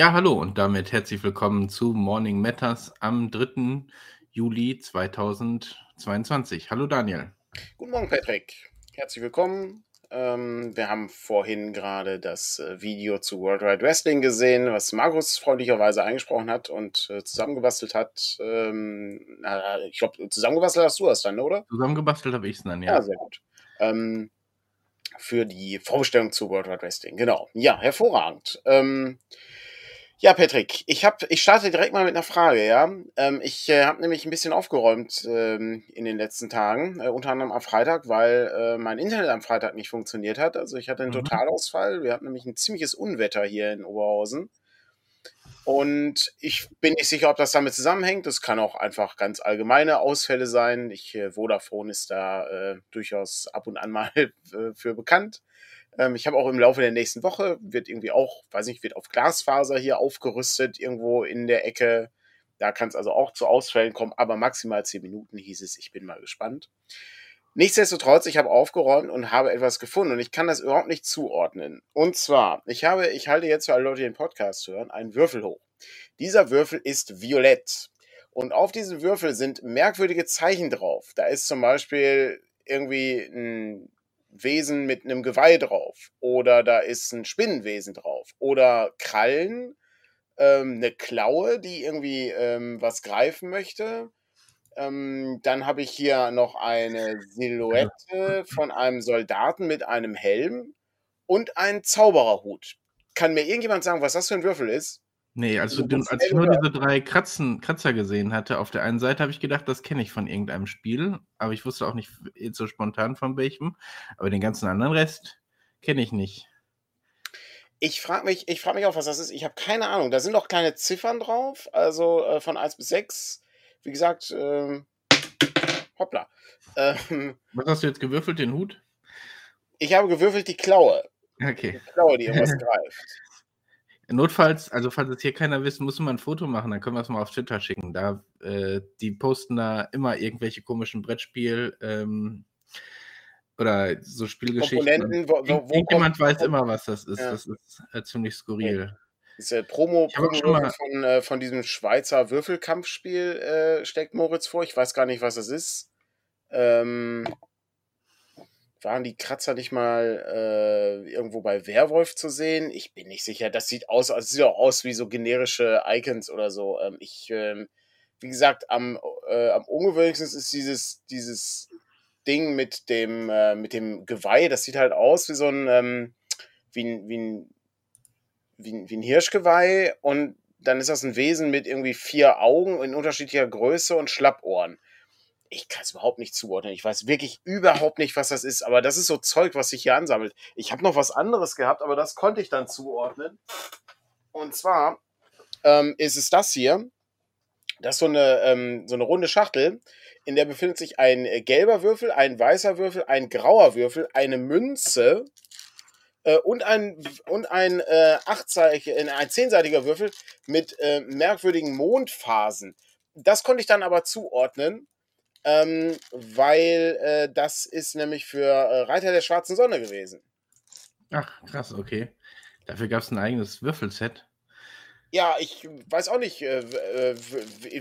Ja, hallo und damit herzlich willkommen zu Morning Matters am 3. Juli 2022. Hallo Daniel. Guten Morgen, Patrick. Herzlich willkommen. Ähm, wir haben vorhin gerade das äh, Video zu World Wide Wrestling gesehen, was Markus freundlicherweise eingesprochen hat und äh, zusammengebastelt hat. Ähm, na, ich glaube, zusammengebastelt hast du das dann, oder? Zusammengebastelt habe ich es dann, ja. Ja, sehr gut. Ähm, für die Vorbestellung zu World Wide Wrestling, genau. Ja, hervorragend. Ähm, ja, Patrick, ich hab, ich starte direkt mal mit einer Frage, ja. Ähm, ich äh, habe nämlich ein bisschen aufgeräumt ähm, in den letzten Tagen, äh, unter anderem am Freitag, weil äh, mein Internet am Freitag nicht funktioniert hat. Also ich hatte einen Mhm. Totalausfall. Wir hatten nämlich ein ziemliches Unwetter hier in Oberhausen. Und ich bin nicht sicher, ob das damit zusammenhängt. Das kann auch einfach ganz allgemeine Ausfälle sein. Ich, äh, Vodafone ist da äh, durchaus ab und an mal äh, für bekannt. Ähm, ich habe auch im Laufe der nächsten Woche, wird irgendwie auch, weiß nicht, wird auf Glasfaser hier aufgerüstet, irgendwo in der Ecke. Da kann es also auch zu Ausfällen kommen, aber maximal 10 Minuten hieß es. Ich bin mal gespannt. Nichtsdestotrotz, ich habe aufgeräumt und habe etwas gefunden und ich kann das überhaupt nicht zuordnen. Und zwar, ich habe, ich halte jetzt für alle Leute, die den Podcast hören, einen Würfel hoch. Dieser Würfel ist violett. Und auf diesem Würfel sind merkwürdige Zeichen drauf. Da ist zum Beispiel irgendwie ein Wesen mit einem Geweih drauf. Oder da ist ein Spinnenwesen drauf. Oder Krallen, ähm, eine Klaue, die irgendwie ähm, was greifen möchte. Ähm, dann habe ich hier noch eine Silhouette von einem Soldaten mit einem Helm und einen Zaubererhut. Kann mir irgendjemand sagen, was das für ein Würfel ist? Nee, also musst als ich nur diese drei Kratzen, Kratzer gesehen hatte, auf der einen Seite habe ich gedacht, das kenne ich von irgendeinem Spiel, aber ich wusste auch nicht jetzt so spontan von welchem. Aber den ganzen anderen Rest kenne ich nicht. Ich frage mich, ich frag mich auch, was das ist. Ich habe keine Ahnung. Da sind doch kleine Ziffern drauf, also äh, von 1 bis 6. Wie gesagt, ähm, hoppla. Ähm, Was hast du jetzt gewürfelt, den Hut? ich habe gewürfelt die Klaue. Okay. Die Klaue, die irgendwas greift. Notfalls, also falls es hier keiner wissen, muss man ein Foto machen, dann können wir es mal auf Twitter schicken. Da, äh, die posten da immer irgendwelche komischen Brettspiel ähm, oder so Spielgeschichten. Wo, wo, wo weiß immer, was das ist. Ja. Das ist äh, ziemlich skurril. Ist, äh, Promo, Promo von, äh, von diesem Schweizer Würfelkampfspiel äh, steckt Moritz vor. Ich weiß gar nicht, was das ist. Ähm, waren die Kratzer nicht mal äh, irgendwo bei Werwolf zu sehen? Ich bin nicht sicher. Das sieht aus, also sieht auch aus wie so generische Icons oder so. Ähm, ich, ähm, wie gesagt, am, äh, am ungewöhnlichsten ist dieses, dieses Ding mit dem, äh, mit dem Geweih. Das sieht halt aus wie so ein, ähm, wie ein, wie ein, wie ein, wie ein Hirschgeweih und dann ist das ein Wesen mit irgendwie vier Augen in unterschiedlicher Größe und Schlappohren. Ich kann es überhaupt nicht zuordnen. Ich weiß wirklich überhaupt nicht, was das ist, aber das ist so Zeug, was sich hier ansammelt. Ich habe noch was anderes gehabt, aber das konnte ich dann zuordnen. Und zwar ähm, ist es das hier. Das ist so eine, ähm, so eine runde Schachtel, in der befindet sich ein äh, gelber Würfel, ein weißer Würfel, ein grauer Würfel, eine Münze äh, und ein, und ein, äh, äh, zehnseitiger Würfel mit äh, merkwürdigen Mondphasen. Das konnte ich dann aber zuordnen, ähm, weil äh, das ist nämlich für äh, Reiter der schwarzen Sonne gewesen. Ach, krass, okay. Dafür gab es ein eigenes Würfelset. Ja, ich weiß auch nicht, äh, äh,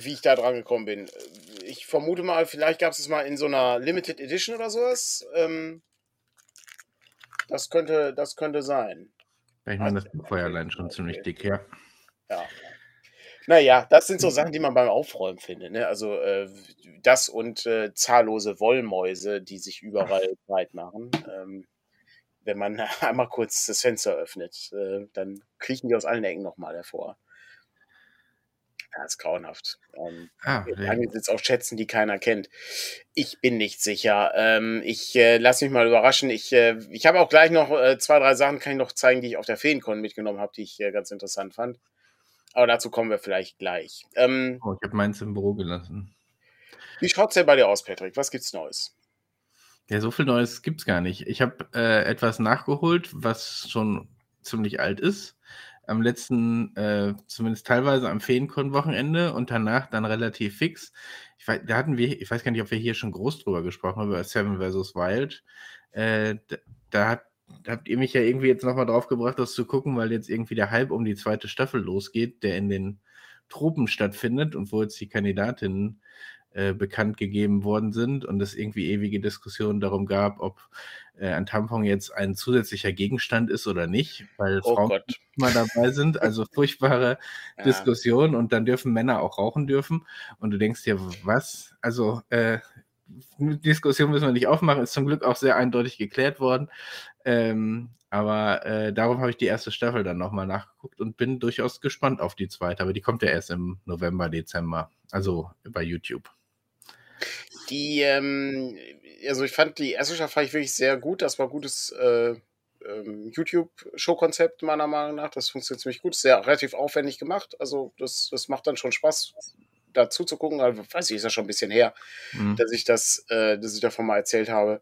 wie ich da dran gekommen bin. Ich vermute mal, vielleicht gab es es mal in so einer Limited Edition oder sowas. Ähm, das könnte, das könnte sein. Ich meine, das allein schon ziemlich dick, ja. Ja. Naja, das sind so Sachen, die man beim Aufräumen findet. Ne? Also äh, das und äh, zahllose Wollmäuse, die sich überall breit machen. Ähm, wenn man einmal kurz das Fenster öffnet, äh, dann kriechen die aus allen Ecken nochmal hervor. Ja, ist grauenhaft. Ähm, Ah, gut. jetzt auch schätzen, die keiner kennt. Ich bin nicht sicher. Ähm, ich äh, lasse mich mal überraschen. Ich, äh, ich habe auch gleich noch äh, zwei, drei Sachen, kann ich noch zeigen, die ich auf der Feencon mitgenommen habe, die ich äh, ganz interessant fand. Aber dazu kommen wir vielleicht gleich. Ähm, Oh, ich habe meins im Büro gelassen. wie schaut's denn bei dir aus, Patrick? Was gibt's Neues? Ja, so viel Neues gibt's gar nicht. Ich habe äh, etwas nachgeholt, was schon ziemlich alt ist. Am letzten, äh, zumindest teilweise am Feenkon-Wochenende und danach dann relativ fix. Ich weiß, da hatten wir, ich weiß gar nicht, ob wir hier schon groß drüber gesprochen haben, über Seven vs. Wild. Äh, da, da hat habt ihr mich ja irgendwie jetzt nochmal drauf gebracht, das zu gucken, weil jetzt irgendwie der Hype um die zweite Staffel losgeht, der in den Tropen stattfindet und wo jetzt die Kandidatinnen äh, bekannt gegeben worden sind und es irgendwie ewige Diskussionen darum gab, ob äh, ein Tampon jetzt ein zusätzlicher Gegenstand ist oder nicht, weil oh Frauen Gott. mal dabei sind. Also furchtbare ja. Diskussionen und dann dürfen Männer auch rauchen dürfen. Und du denkst dir, was? Also äh, Diskussion müssen wir nicht aufmachen, ist zum Glück auch sehr eindeutig geklärt worden. Ähm, aber äh, darum habe ich die erste Staffel dann nochmal nachgeguckt und bin durchaus gespannt auf die zweite. Aber die kommt ja erst im November, Dezember. Also bei YouTube. Die, ähm, also ich fand die erste Staffel ich wirklich sehr gut. Das war gutes äh, ähm, YouTube-Show-Konzept meiner Meinung nach. Das funktioniert ziemlich gut. Sehr relativ aufwendig gemacht. Also das, das macht dann schon Spaß, dazu zu gucken. Also, weiß ich, ist ja schon ein bisschen her, mhm. dass ich das, äh, dass ich davon mal erzählt habe.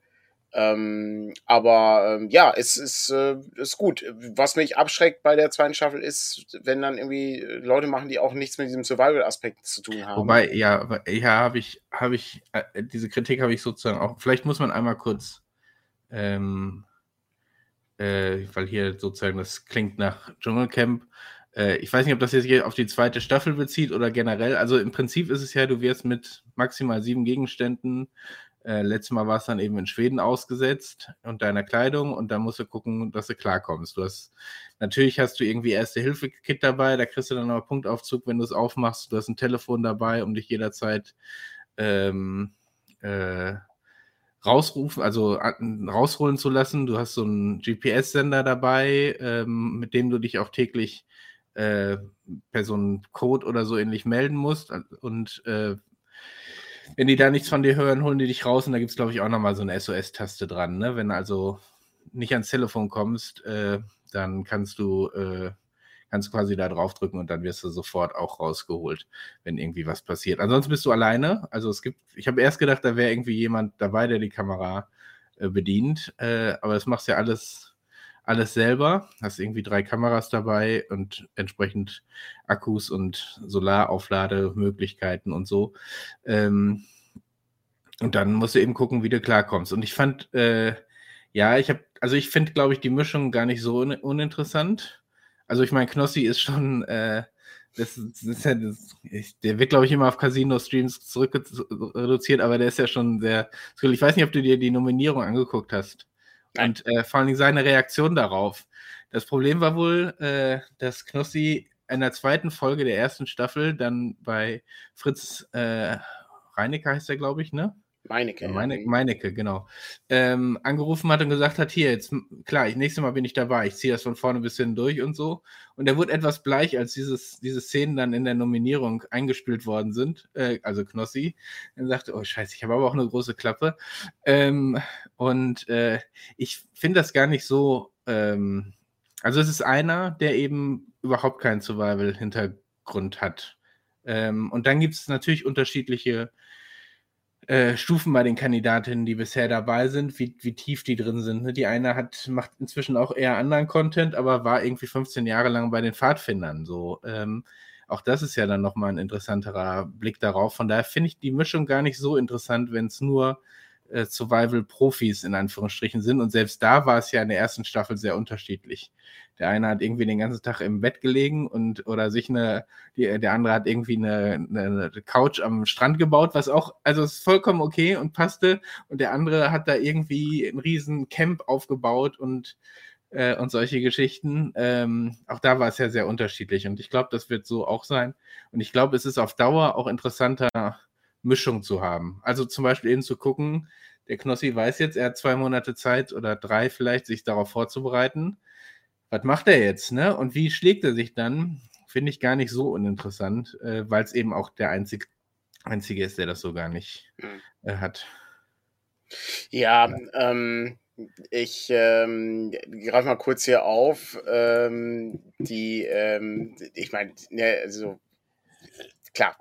Ähm, aber ähm, ja, es ist, äh, ist gut. Was mich abschreckt bei der zweiten Staffel ist, wenn dann irgendwie Leute machen, die auch nichts mit diesem Survival-Aspekt zu tun haben. Wobei, ja, ja, habe ich, habe ich, äh, diese Kritik habe ich sozusagen auch. Vielleicht muss man einmal kurz, ähm, äh, weil hier sozusagen das klingt nach Dschungelcamp. Äh, ich weiß nicht, ob das jetzt hier auf die zweite Staffel bezieht oder generell. Also im Prinzip ist es ja, du wirst mit maximal sieben Gegenständen äh, letztes Mal war es dann eben in Schweden ausgesetzt und deiner Kleidung und dann musst du gucken, dass du klarkommst. Du hast, natürlich hast du irgendwie Erste-Hilfe-Kit dabei, da kriegst du dann noch Punktaufzug, wenn du es aufmachst. Du hast ein Telefon dabei, um dich jederzeit ähm, äh, rausrufen, also rausholen zu lassen. Du hast so einen GPS-Sender dabei, ähm, mit dem du dich auch täglich äh, per so einen Code oder so ähnlich melden musst. Und äh, wenn die da nichts von dir hören, holen die dich raus und da gibt es, glaube ich, auch nochmal so eine SOS-Taste dran. Ne? Wenn also nicht ans Telefon kommst, äh, dann kannst du, äh, kannst quasi da draufdrücken und dann wirst du sofort auch rausgeholt, wenn irgendwie was passiert. Ansonsten bist du alleine. Also es gibt, ich habe erst gedacht, da wäre irgendwie jemand dabei, der die Kamera äh, bedient, äh, aber das machst ja alles alles selber, hast irgendwie drei Kameras dabei und entsprechend Akkus und Solarauflademöglichkeiten und so. Ähm, und dann musst du eben gucken, wie du klarkommst. Und ich fand, äh, ja, ich habe, also ich finde, glaube ich, die Mischung gar nicht so un uninteressant. Also ich meine, Knossi ist schon, äh, das, das das, ich, der wird, glaube ich, immer auf Casino-Streams zurück reduziert, aber der ist ja schon sehr, ich weiß nicht, ob du dir die Nominierung angeguckt hast. Und äh, vor allem seine Reaktion darauf. Das Problem war wohl, äh, dass Knossi in der zweiten Folge der ersten Staffel dann bei Fritz äh, Reinecke heißt er, glaube ich, ne? Meinecke. Meine, Meinecke, genau. Ähm, angerufen hat und gesagt hat, hier, jetzt, klar, ich, nächstes Mal bin ich dabei, ich ziehe das von vorne bis hin durch und so. Und er wurde etwas bleich, als dieses, diese Szenen dann in der Nominierung eingespielt worden sind, äh, also Knossi. Er sagte, oh scheiße, ich habe aber auch eine große Klappe. Ähm, und äh, ich finde das gar nicht so, ähm, also es ist einer, der eben überhaupt keinen Survival-Hintergrund hat. Ähm, und dann gibt es natürlich unterschiedliche äh, Stufen bei den Kandidatinnen, die bisher dabei sind, wie, wie tief die drin sind. Ne? Die eine hat, macht inzwischen auch eher anderen Content, aber war irgendwie 15 Jahre lang bei den Pfadfindern. So, ähm, auch das ist ja dann nochmal ein interessanterer Blick darauf. Von daher finde ich die Mischung gar nicht so interessant, wenn es nur äh, Survival-Profis in Anführungsstrichen sind. Und selbst da war es ja in der ersten Staffel sehr unterschiedlich. Der eine hat irgendwie den ganzen Tag im Bett gelegen und oder sich eine, die, der andere hat irgendwie eine, eine, Couch am Strand gebaut, was auch, also ist vollkommen okay und passte. Und der andere hat da irgendwie ein riesen Camp aufgebaut und äh, und solche Geschichten. Ähm, auch da war es ja sehr unterschiedlich. Und ich glaube, das wird so auch sein. Und ich glaube, es ist auf Dauer auch interessanter, Mischung zu haben. Also zum Beispiel eben zu gucken, der Knossi weiß jetzt, er hat zwei Monate Zeit oder drei vielleicht, sich darauf vorzubereiten. Was macht er jetzt, ne? Und wie schlägt er sich dann? Finde ich gar nicht so uninteressant, äh, weil es eben auch der einzig, einzige ist, der das so gar nicht hm. äh, hat. Ja, ja. Ähm, ich ähm, greife mal kurz hier auf. Ähm, die, ähm, ich meine, ne, also klar,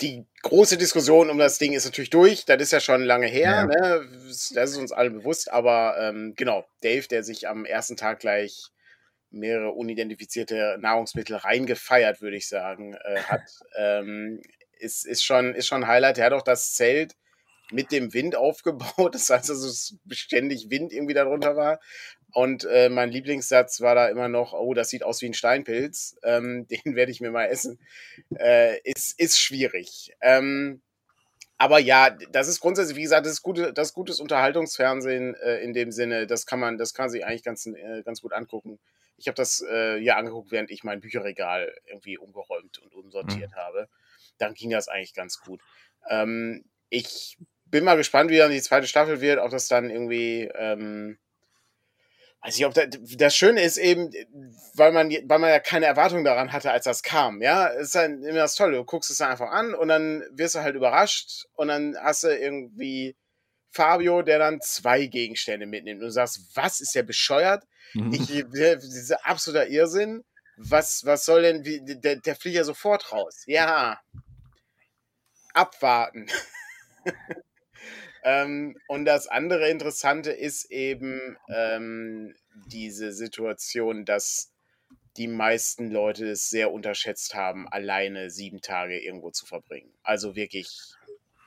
die große Diskussion um das Ding ist natürlich durch. Das ist ja schon lange her. Ja. Ne? Das ist uns allen bewusst. Aber ähm, genau, Dave, der sich am ersten Tag gleich mehrere unidentifizierte Nahrungsmittel reingefeiert, würde ich sagen, äh, hat, ähm, ist, ist, schon, ist schon ein Highlight. Er hat auch das Zelt mit dem Wind aufgebaut. Das heißt, dass es beständig Wind irgendwie darunter war. Und äh, mein Lieblingssatz war da immer noch, oh, das sieht aus wie ein Steinpilz. Ähm, den werde ich mir mal essen. Äh, ist, ist schwierig. Ähm, aber ja, das ist grundsätzlich, wie gesagt, das ist, gute, das ist gutes Unterhaltungsfernsehen äh, in dem Sinne. Das kann man, das kann sich eigentlich ganz, äh, ganz gut angucken. Ich habe das äh, ja angeguckt, während ich mein Bücherregal irgendwie umgeräumt und umsortiert mhm. habe. Dann ging das eigentlich ganz gut. Ähm, ich bin mal gespannt, wie dann die zweite Staffel wird, ob das dann irgendwie weiß ich, ob das, Schöne ist eben, weil man, weil man ja keine Erwartung daran hatte, als das kam, ja, ist dann immer das Tolle, du guckst es einfach an und dann wirst du halt überrascht und dann hast du irgendwie Fabio, der dann zwei Gegenstände mitnimmt und du sagst, was, ist der bescheuert? Mhm. Ich, dieser absoluter Irrsinn, was, was soll denn, wie, der, der fliegt ja sofort raus, ja, abwarten. Ähm, und das andere Interessante ist eben ähm, diese Situation, dass die meisten Leute es sehr unterschätzt haben, alleine sieben Tage irgendwo zu verbringen. Also wirklich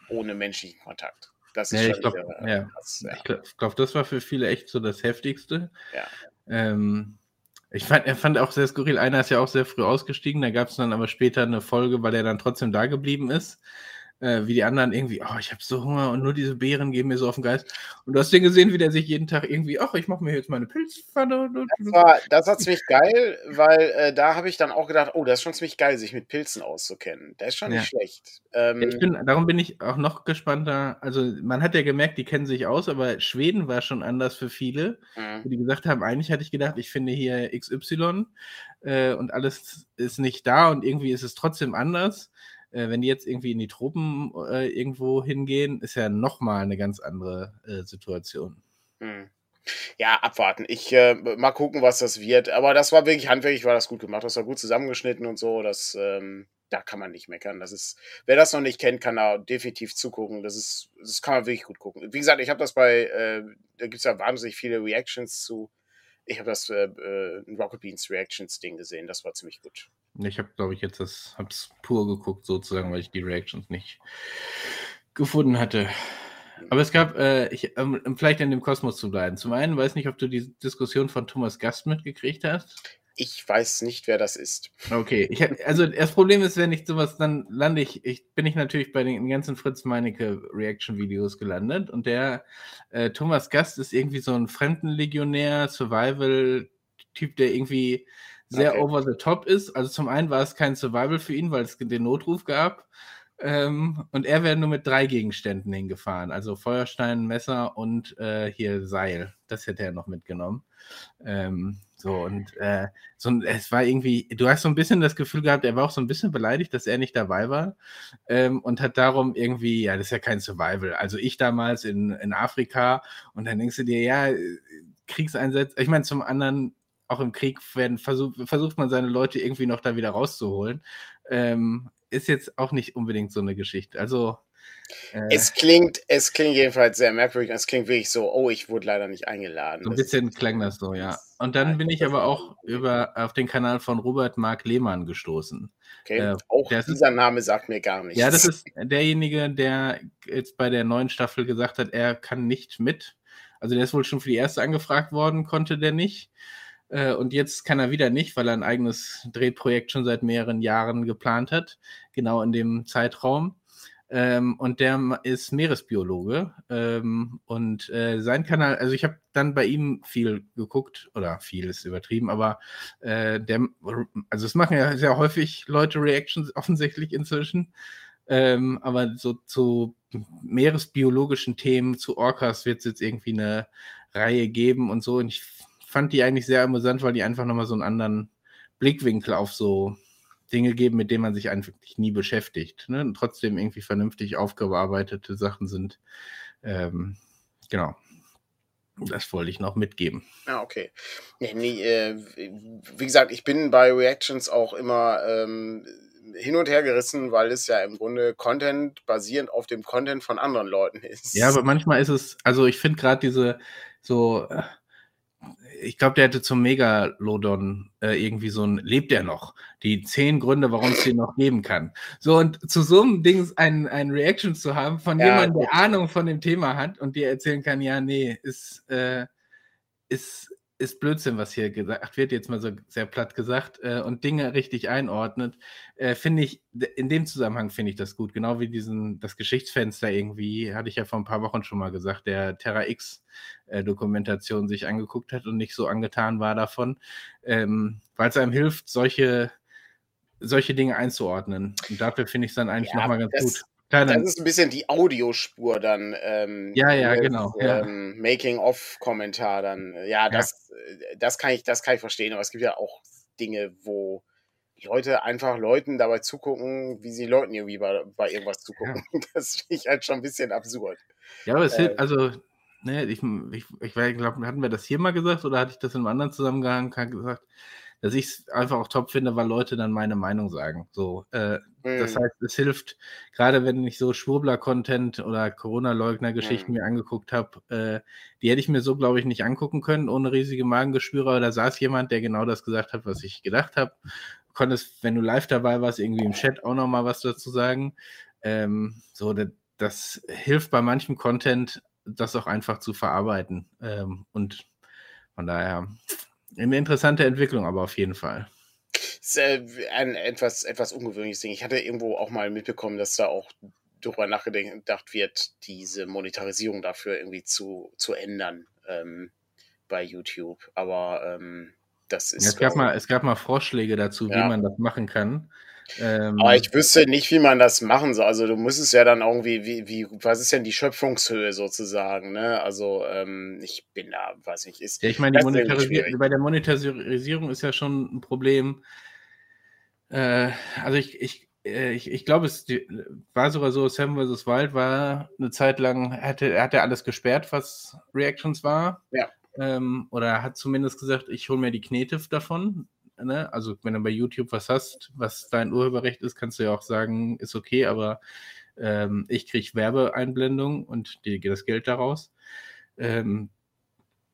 ohne menschlichen Kontakt. Das ist ja, ich glaube, ja. ja. ich glaube, glaub, das war für viele echt so das Heftigste. Ja. Ähm, ich fand, er fand auch sehr skurril. Einer ist ja auch sehr früh ausgestiegen, da gab es dann aber später eine Folge, weil er dann trotzdem da geblieben ist äh, wie die anderen irgendwie, oh, ich habe so Hunger und nur diese Beeren geben mir so auf den Geist. Und du hast den gesehen, wie der sich jeden Tag irgendwie, ach, ich mache mir jetzt meine Pilzpfanne. Das war, das war ziemlich geil, weil äh, da habe ich dann auch gedacht, oh, das ist schon ziemlich geil, sich mit Pilzen auszukennen. Das ist schon nicht ja. schlecht. Ähm, ja, bin, darum bin ich auch noch gespannter. Also man hat ja gemerkt, die kennen sich aus, aber Schweden war schon anders für viele, mhm. wo die gesagt haben, eigentlich hatte ich gedacht, ich finde hier XY äh, und alles ist nicht da und irgendwie ist es trotzdem anders äh, wenn die jetzt irgendwie in die Tropen äh, irgendwo hingehen, ist ja nochmal eine ganz andere äh, Situation. Hm. Ja, abwarten. Ich äh, mal gucken, was das wird. Aber das war wirklich handwerklich, war das gut gemacht. Das war gut zusammengeschnitten und so. Das, ähm, da kann man nicht meckern. Das ist, wer das noch nicht kennt, kann da definitiv zugucken. Das ist, das kann man wirklich gut gucken. Wie gesagt, ich habe das bei, äh, da gibt es ja wahnsinnig viele Reactions zu. Ich habe das äh, äh, Rocket Beans Reactions Ding gesehen. Das war ziemlich gut. Ich habe, glaube ich, jetzt das, hab's pur geguckt, sozusagen, weil ich die Reactions nicht gefunden hatte. Aber es gab, äh, ich, ähm, vielleicht in dem Kosmos zu bleiben. Zum einen weiß nicht, ob du die Diskussion von Thomas Gast mitgekriegt hast. Ich weiß nicht, wer das ist. Okay, ich, also das Problem ist, wenn ich sowas, dann lande ich, ich bin ich natürlich bei den ganzen Fritz Meinecke Reaction-Videos gelandet und der äh, Thomas Gast ist irgendwie so ein Fremdenlegionär, Survival-Typ, der irgendwie sehr okay. over the top ist. Also zum einen war es kein Survival für ihn, weil es den Notruf gab. Ähm, und er wäre nur mit drei Gegenständen hingefahren. Also Feuerstein, Messer und äh, hier Seil. Das hätte er noch mitgenommen. Ähm, so, und äh, so, es war irgendwie, du hast so ein bisschen das Gefühl gehabt, er war auch so ein bisschen beleidigt, dass er nicht dabei war. Ähm, und hat darum irgendwie, ja, das ist ja kein Survival. Also ich damals in, in Afrika und dann denkst du dir, ja, Kriegseinsätze, ich meine, zum anderen auch im Krieg werden, versuch, versucht man seine Leute irgendwie noch da wieder rauszuholen. Ähm, ist jetzt auch nicht unbedingt so eine Geschichte. Also. Äh, es klingt, es klingt jedenfalls sehr merkwürdig. Es klingt wirklich so, oh, ich wurde leider nicht eingeladen. So ein bisschen klang das so, ja. Und dann bin ich aber auch über, auf den Kanal von Robert Mark Lehmann gestoßen. Okay, äh, auch dieser ist, Name sagt mir gar nichts. Ja, das ist derjenige, der jetzt bei der neuen Staffel gesagt hat, er kann nicht mit. Also der ist wohl schon für die erste angefragt worden, konnte der nicht. Äh, und jetzt kann er wieder nicht, weil er ein eigenes Drehprojekt schon seit mehreren Jahren geplant hat, genau in dem Zeitraum. Ähm, und der ist Meeresbiologe. Ähm, und äh, sein Kanal, also ich habe dann bei ihm viel geguckt, oder viel ist übertrieben, aber äh, der, also es machen ja sehr häufig Leute Reactions offensichtlich inzwischen. Ähm, aber so zu meeresbiologischen Themen, zu Orcas wird es jetzt irgendwie eine Reihe geben und so. Und ich fand die eigentlich sehr amüsant, weil die einfach nochmal so einen anderen Blickwinkel auf so Dinge geben, mit denen man sich eigentlich nie beschäftigt. Ne? Und trotzdem irgendwie vernünftig aufgearbeitete Sachen sind. Ähm, genau. Das wollte ich noch mitgeben. Ah, okay. Nee, nee, äh, wie gesagt, ich bin bei Reactions auch immer ähm, hin und her gerissen, weil es ja im Grunde Content basierend auf dem Content von anderen Leuten ist. Ja, aber manchmal ist es, also ich finde gerade diese so, äh, ich glaube, der hätte zum Megalodon äh, irgendwie so ein, lebt er noch? Die zehn Gründe, warum es den noch geben kann. So, und zu so einem Ding ein, ein Reaction zu haben von ja, jemandem, der Ahnung von dem Thema hat und dir erzählen kann, ja, nee, ist, äh, ist ist Blödsinn, was hier gesagt wird, jetzt mal so sehr platt gesagt, äh, und Dinge richtig einordnet, äh, finde ich, in dem Zusammenhang finde ich das gut. Genau wie diesen, das Geschichtsfenster irgendwie, hatte ich ja vor ein paar Wochen schon mal gesagt, der Terra X-Dokumentation äh, sich angeguckt hat und nicht so angetan war davon, ähm, weil es einem hilft, solche, solche Dinge einzuordnen. Und dafür finde ich es dann eigentlich ja, nochmal ganz gut. Keine. Das ist ein bisschen die Audiospur dann. Ähm, ja, ja, mit, genau. Ähm, ja. Making-of-Kommentar dann. Ja, das, ja. das, kann ich, das kann ich verstehen, aber es gibt ja auch Dinge, wo Leute einfach Leuten dabei zugucken, wie sie Leuten irgendwie bei, bei irgendwas zugucken. Ja. Das finde ich halt schon ein bisschen absurd. Ja, aber es äh, hilft, also, ne, ich, ich, ich glaube, hatten wir das hier mal gesagt oder hatte ich das in einem anderen Zusammenhang gesagt? Dass ich es einfach auch top finde, weil Leute dann meine Meinung sagen. So, äh, mhm. Das heißt, es hilft, gerade wenn ich so Schwurbler-Content oder Corona-Leugner-Geschichten mhm. mir angeguckt habe, äh, die hätte ich mir so, glaube ich, nicht angucken können, ohne riesige Magengeschwüre. Aber da saß jemand, der genau das gesagt hat, was ich gedacht habe. Konntest, wenn du live dabei warst, irgendwie im Chat auch nochmal was dazu sagen. Ähm, so, das, das hilft bei manchem Content, das auch einfach zu verarbeiten. Ähm, und von daher, eine interessante Entwicklung, aber auf jeden Fall. Das ist äh, ein etwas, etwas ungewöhnliches Ding. Ich hatte irgendwo auch mal mitbekommen, dass da auch darüber nachgedacht wird, diese Monetarisierung dafür irgendwie zu, zu ändern ähm, bei YouTube. Aber ähm, das ist. Ja, es, gab mal, es gab mal Vorschläge dazu, ja. wie man das machen kann. Ähm, Aber ich wüsste nicht, wie man das machen soll. Also du müsstest ja dann irgendwie, wie, wie, was ist denn die Schöpfungshöhe sozusagen, ne? Also ähm, ich bin da, weiß nicht, ist. Ja, ich meine, bei der Monetarisierung ist ja schon ein Problem. Äh, also ich, ich, äh, ich, ich glaube, es war sogar so, Sam vs. Wild war eine Zeit lang, hatte, er hatte alles gesperrt, was Reactions war. Ja. Ähm, oder hat zumindest gesagt, ich hole mir die Knete davon ne? Also wenn du bei YouTube was hast, was dein Urheberrecht ist, kannst du ja auch sagen, ist okay, aber ähm, ich kriege Werbeeinblendung und die, das Geld daraus. Ähm,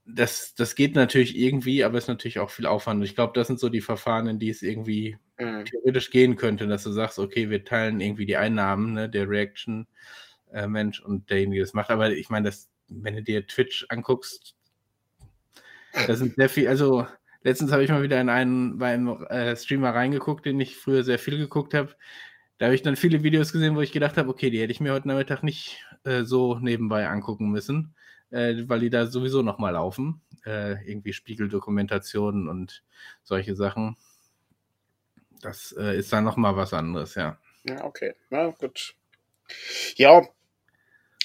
das, das geht natürlich irgendwie, aber ist natürlich auch viel Aufwand. Ich glaube, das sind so die Verfahren, in die es irgendwie mhm. theoretisch gehen könnte, dass du sagst, okay, wir teilen irgendwie die Einnahmen, ne, der Reaction-Mensch äh, und derjenige, der das macht. Aber ich meine, wenn du dir Twitch anguckst, da sind sehr viel, also Letztens habe ich mal wieder in einen, bei äh, Streamer reingeguckt, den ich früher sehr viel geguckt habe. Da habe ich dann viele Videos gesehen, wo ich gedacht habe, okay, die hätte ich mir heute Nachmittag nicht äh, so nebenbei angucken müssen, äh, weil die da sowieso nochmal laufen. Äh, irgendwie Spiegeldokumentationen und solche Sachen. Das äh, ist dann nochmal was anderes, ja. Ja, okay. Na gut. Ja,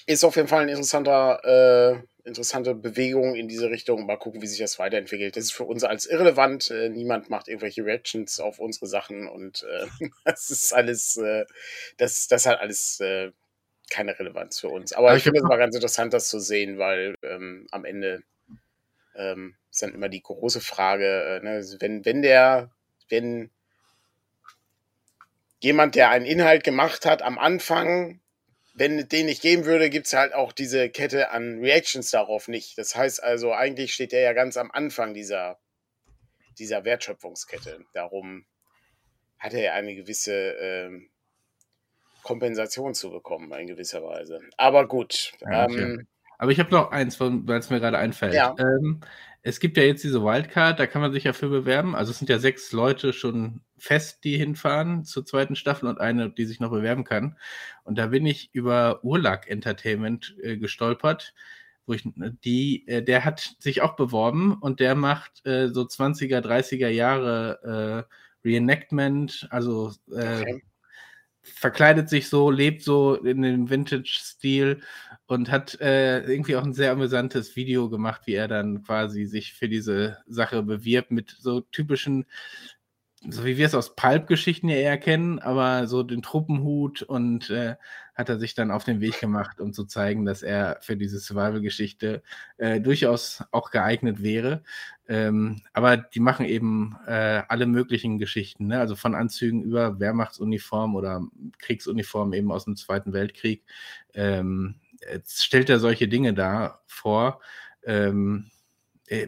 ist auf jeden Fall ein interessanter äh, interessante Bewegung in diese Richtung. Mal gucken, wie sich das weiterentwickelt. Das ist für uns als irrelevant. Äh, niemand macht irgendwelche Reactions auf unsere Sachen und äh, das ist alles, äh, das, das hat alles äh, keine Relevanz für uns. Aber, Aber ich finde es mal ganz interessant, das zu sehen, weil ähm, am Ende ähm, ist dann immer die große Frage, äh, ne? Wenn, wenn der, wenn jemand, der einen Inhalt gemacht hat, am Anfang wenn den nicht geben würde, gibt es halt auch diese Kette an Reactions darauf nicht. Das heißt also, eigentlich steht der ja ganz am Anfang dieser, dieser Wertschöpfungskette. Darum hat er ja eine gewisse ähm, Kompensation zu bekommen, in gewisser Weise. Aber gut. Ja, ähm, Aber ich habe noch eins, weil es mir gerade einfällt. Ja. Ähm, es gibt ja jetzt diese Wildcard, da kann man sich ja für bewerben. Also es sind ja sechs Leute schon fest, die hinfahren zur zweiten Staffel und eine, die sich noch bewerben kann. Und da bin ich über Urlag Entertainment äh, gestolpert, wo ich die, äh, der hat sich auch beworben und der macht äh, so 20er, 30er Jahre äh, Reenactment, also äh, okay verkleidet sich so, lebt so in dem Vintage-Stil und hat äh, irgendwie auch ein sehr amüsantes Video gemacht, wie er dann quasi sich für diese Sache bewirbt mit so typischen, so wie wir es aus Pulp-Geschichten ja eher kennen, aber so den Truppenhut und äh, hat er sich dann auf den Weg gemacht, um zu zeigen, dass er für diese Survival-Geschichte äh, durchaus auch geeignet wäre. Ähm, aber die machen eben äh, alle möglichen Geschichten, ne? also von Anzügen über Wehrmachtsuniform oder Kriegsuniform eben aus dem Zweiten Weltkrieg. Ähm, jetzt stellt er solche Dinge da vor. Ähm, äh,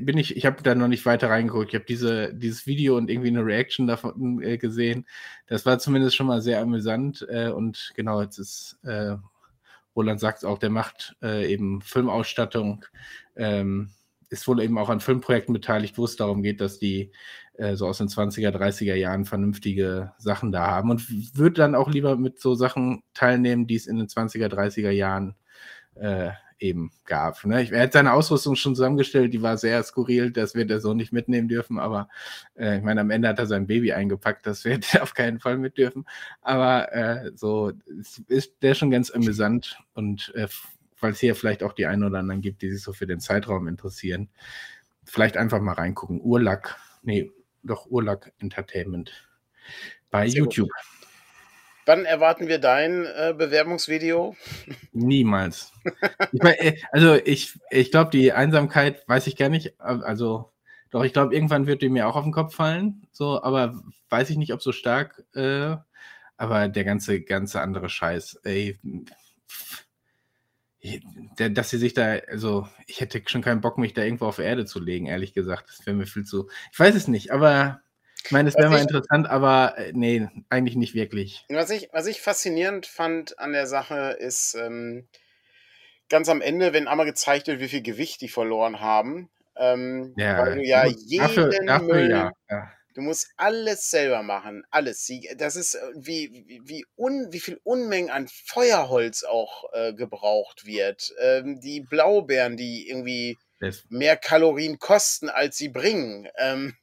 bin ich, ich habe da noch nicht weiter reingeguckt. Ich habe diese, dieses Video und irgendwie eine Reaction davon äh, gesehen. Das war zumindest schon mal sehr amüsant. Äh, und genau, jetzt ist äh, Roland sagt auch, der macht äh, eben Filmausstattung, ähm, ist wohl eben auch an Filmprojekten beteiligt, wo es darum geht, dass die äh, so aus den 20er, 30er Jahren vernünftige Sachen da haben und würde dann auch lieber mit so Sachen teilnehmen, die es in den 20er, 30er Jahren äh, eben gab. Ne? Er hat seine Ausrüstung schon zusammengestellt, die war sehr skurril, das wird er so nicht mitnehmen dürfen, aber äh, ich meine, am Ende hat er sein Baby eingepackt, das wird er auf keinen Fall mit dürfen. Aber äh, so ist der schon ganz amüsant und äh, falls hier vielleicht auch die einen oder anderen gibt, die sich so für den Zeitraum interessieren, vielleicht einfach mal reingucken. Urlack, nee, doch Urlack Entertainment bei Sehr YouTube. Gut. Wann erwarten wir dein äh, Bewerbungsvideo? Niemals. ich mein, äh, also ich, ich glaube, die Einsamkeit weiß ich gar nicht. Also doch, ich glaube, irgendwann wird die mir auch auf den Kopf fallen. So, aber weiß ich nicht, ob so stark. Äh, aber der ganze, ganze andere Scheiß. Ey, dass sie sich da, also ich hätte schon keinen Bock, mich da irgendwo auf Erde zu legen, ehrlich gesagt. Das wäre mir viel zu. Ich weiß es nicht, aber ich meine, es wäre mal interessant, aber äh, nee, eigentlich nicht wirklich. Was ich, was ich faszinierend fand an der Sache ist, ähm, ganz am Ende, wenn einmal gezeigt wird, wie viel Gewicht die verloren haben, ähm, ja, weil du ja jeden dafür, dafür Müll, ja, ja. Du musst alles selber machen, alles. Das ist äh, wie, wie, un, wie viel Unmengen an Feuerholz auch äh, gebraucht wird. Ähm, die Blaubeeren, die irgendwie mehr Kalorien kosten, als sie bringen. Ähm,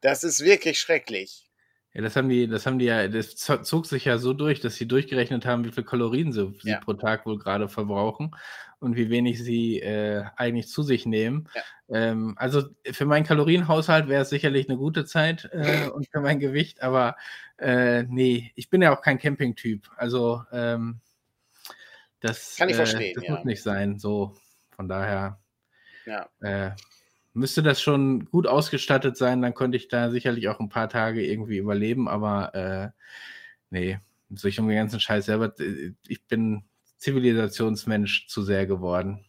das ist wirklich schrecklich. Ja, das haben die, das haben die ja, das zog sich ja so durch, dass sie durchgerechnet haben, wie viel Kalorien sie, ja. pro Tag wohl gerade verbrauchen und wie wenig sie äh, eigentlich zu sich nehmen. Ja. Ähm, also für meinen Kalorienhaushalt wäre es sicherlich eine gute Zeit äh, und für mein Gewicht, aber äh, nee, ich bin ja auch kein Camping-Typ. Also ähm, das, Kann ich äh, verstehen, das muss nicht sein. So, von daher. Ja äh, müsste das schon gut ausgestattet sein, dann könnte ich da sicherlich auch ein paar Tage irgendwie überleben, aber äh, nee, sich um den ganzen Scheiß selber, ich bin Zivilisationsmensch zu sehr geworden.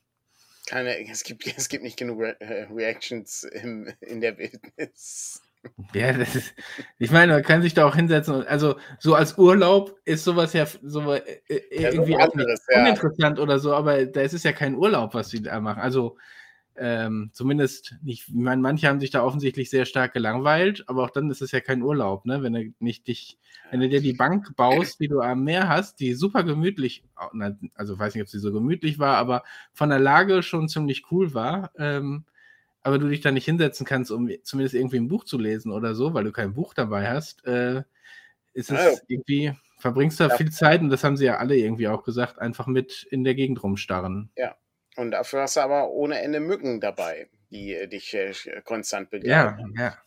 Keine, es gibt, es gibt nicht genug Re äh, Reactions im, in der Wildnis. Ja, das ist, ich meine, man kann sich da auch hinsetzen und, also so als Urlaub ist sowas ja so äh, äh ja, irgendwie so anderes, uninteressant ja. oder so, aber da ist es ja kein Urlaub, was sie da machen. Also ähm, zumindest nicht, ich meine, manche haben sich da offensichtlich sehr stark gelangweilt, aber auch dann ist es ja kein Urlaub, ne? Wenn du nicht dich, wenn du dir die Bank baust, die du am Meer hast, die super gemütlich, also weiß nicht, ob sie so gemütlich war, aber von der Lage schon ziemlich cool war, ähm, aber du dich da nicht hinsetzen kannst, um zumindest irgendwie ein Buch zu lesen oder so, weil du kein Buch dabei hast, äh, ist es ja. irgendwie, verbringst du da ja. viel Zeit und das haben sie ja alle irgendwie auch gesagt, einfach mit in der Gegend rumstarren. Ja, und dafür hast du aber ohne Ende Mücken dabei, die äh, dich äh, konstant begleiten. Ja, ja.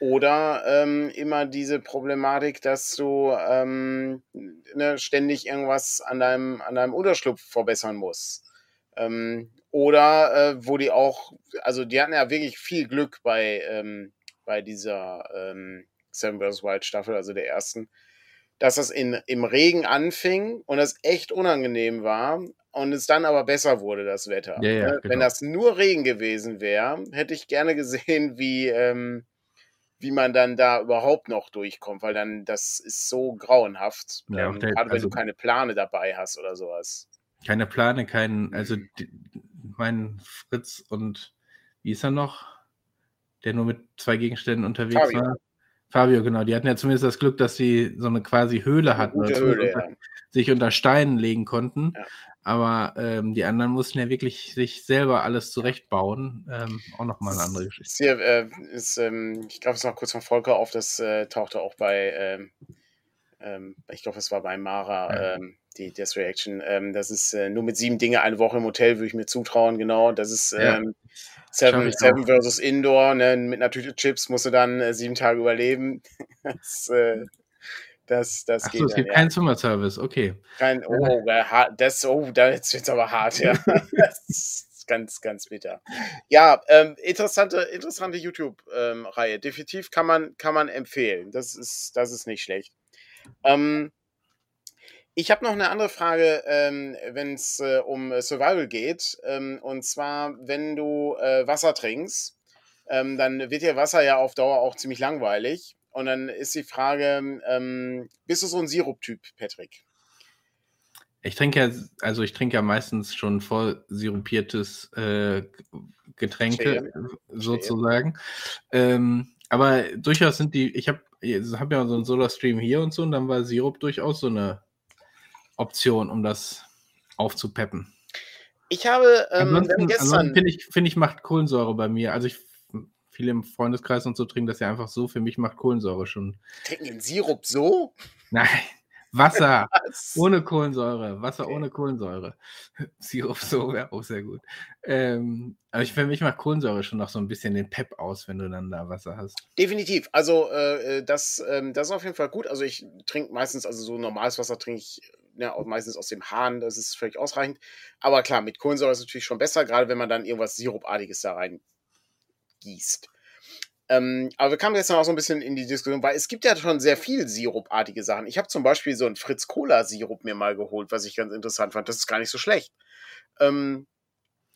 Oder ähm, immer diese Problematik, dass du ähm, ne, ständig irgendwas an deinem, an deinem Unterschlupf verbessern musst. Ähm, oder äh, wo die auch, also die hatten ja wirklich viel Glück bei, ähm, bei dieser ähm, Seven vs. Wild Staffel, also der ersten, dass das in, im Regen anfing und das echt unangenehm war und es dann aber besser wurde, das Wetter. Ja, ja, ne? genau. Wenn das nur Regen gewesen wäre, hätte ich gerne gesehen, wie, ähm, wie man dann da überhaupt noch durchkommt, weil dann das ist so grauenhaft. Ja, ähm, der, gerade wenn also, du keine Plane dabei hast oder sowas. Keine Plane, kein, also die, mein Fritz und wie ist er noch? Der nur mit zwei Gegenständen unterwegs Fabio. war. Fabio, genau. Die hatten ja zumindest das Glück, dass sie so eine quasi Höhle hatten, oder Höhle, ja. sich unter Steinen legen konnten. Ja. Aber ähm, die anderen mussten ja wirklich sich selber alles zurechtbauen. Ähm, auch nochmal eine andere Geschichte. Hier, äh, ist, ähm, ich glaube, es noch kurz von Volker auf, das äh, tauchte auch bei, ähm, ähm, ich glaube, es war bei Mara, ja. Ähm, die das Reaction. das ist äh, nur mit sieben Dinge eine Woche im Hotel, würde ich mir zutrauen, genau. Das ist ja. Seven, Seven versus Indoor, ne? mit einer Tüte Chips musst du dann äh, sieben Tage überleben. das, äh, das, das Ach geht so, es gibt ja. keinen Zimmerservice, okay. Kein, oh, das, oh, da wird's aber hart, ja. das ist ganz, ganz bitter. Ja, ähm, interessante, interessante YouTube-Reihe. Ähm, Definitiv kann man, kann man empfehlen. Das ist, das ist nicht schlecht. Ähm, ich habe noch eine andere Frage, ähm, wenn es äh, um Survival geht. Ähm, und zwar, wenn du äh, Wasser trinkst ähm, dann wird ja Wasser ja auf Dauer auch ziemlich langweilig. Und dann ist die Frage, ähm, bist du so ein Sirup-Typ, Patrick? Ich trinke ja, also ich trinke ja meistens schon voll sirupiertes äh, Getränke, Schön. sozusagen. Ähm, aber durchaus sind die, ich habe hab ja so einen Solar-Stream hier und so, und dann war Sirup durchaus so eine Option, um das aufzupeppen. Ich habe ähm, ansonsten, gestern. Finde ich, find ich, macht Kohlensäure bei mir. Also ich viele im Freundeskreis und so trinken das ja einfach so. Für mich macht Kohlensäure schon. Trinken den Sirup so? Nein. Wasser Was? ohne Kohlensäure. Wasser okay. ohne Kohlensäure. Sirup so wäre auch sehr gut. Ähm, aber ich, für mich macht Kohlensäure schon noch so ein bisschen den Pep aus, wenn du dann da Wasser hast. Definitiv. Also äh, äh das, äh, das ist auf jeden Fall gut. Also ich trinke meistens, also so normales Wasser trinke ich ja, meistens aus dem Hahn, das ist völlig ausreichend. Aber klar, mit Kohlensäure ist es natürlich schon besser, gerade wenn man dann irgendwas Sirupartiges da rein gießt. Ähm, aber wir kamen jetzt noch so ein bisschen in die Diskussion, weil es gibt ja schon sehr viel sirupartige Sachen. Ich habe zum Beispiel so einen Fritz-Cola-Sirup mir mal geholt, was ich ganz interessant fand. Das ist gar nicht so schlecht. Ähm,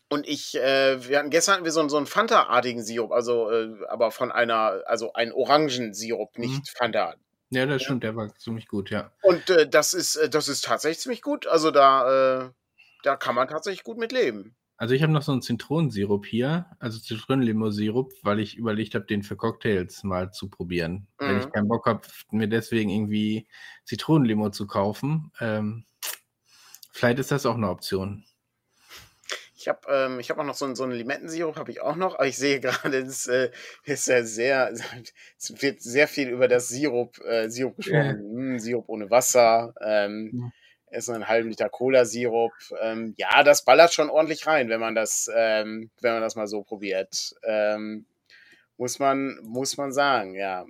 und ich, äh, wir hatten gestern hatten wir so, so einen Fanta-artigen Sirup, also äh, aber von einer, also ein Orangensirup, nicht mhm. Fanta. Ja, das stimmt, der war ziemlich gut, ja. Und äh, das ist, äh, das ist tatsächlich ziemlich gut. Also da, äh, da kann man tatsächlich gut mit leben. Also ich habe noch so einen Zitronensirup hier, also Zitronenlimo-Sirup, weil ich überlegt habe, den für Cocktails mal zu probieren. Mhm. Wenn ich keinen Bock habe, mir deswegen irgendwie Zitronenlimo zu kaufen. Ähm, vielleicht ist das auch eine Option. Ich habe ähm, hab auch noch so, einen, so einen Limettensirup, habe ich auch noch, aber ich sehe gerade, es äh, ist ja sehr, es wird sehr viel über das Sirup, äh, Sirup gesprochen. Ja. Hm, Sirup ohne Wasser. Ähm, ja ist einen halben Liter Cola-Sirup. Ähm, ja, das ballert schon ordentlich rein, wenn man das, ähm, wenn man das mal so probiert. Ähm, muss man, muss man sagen, ja.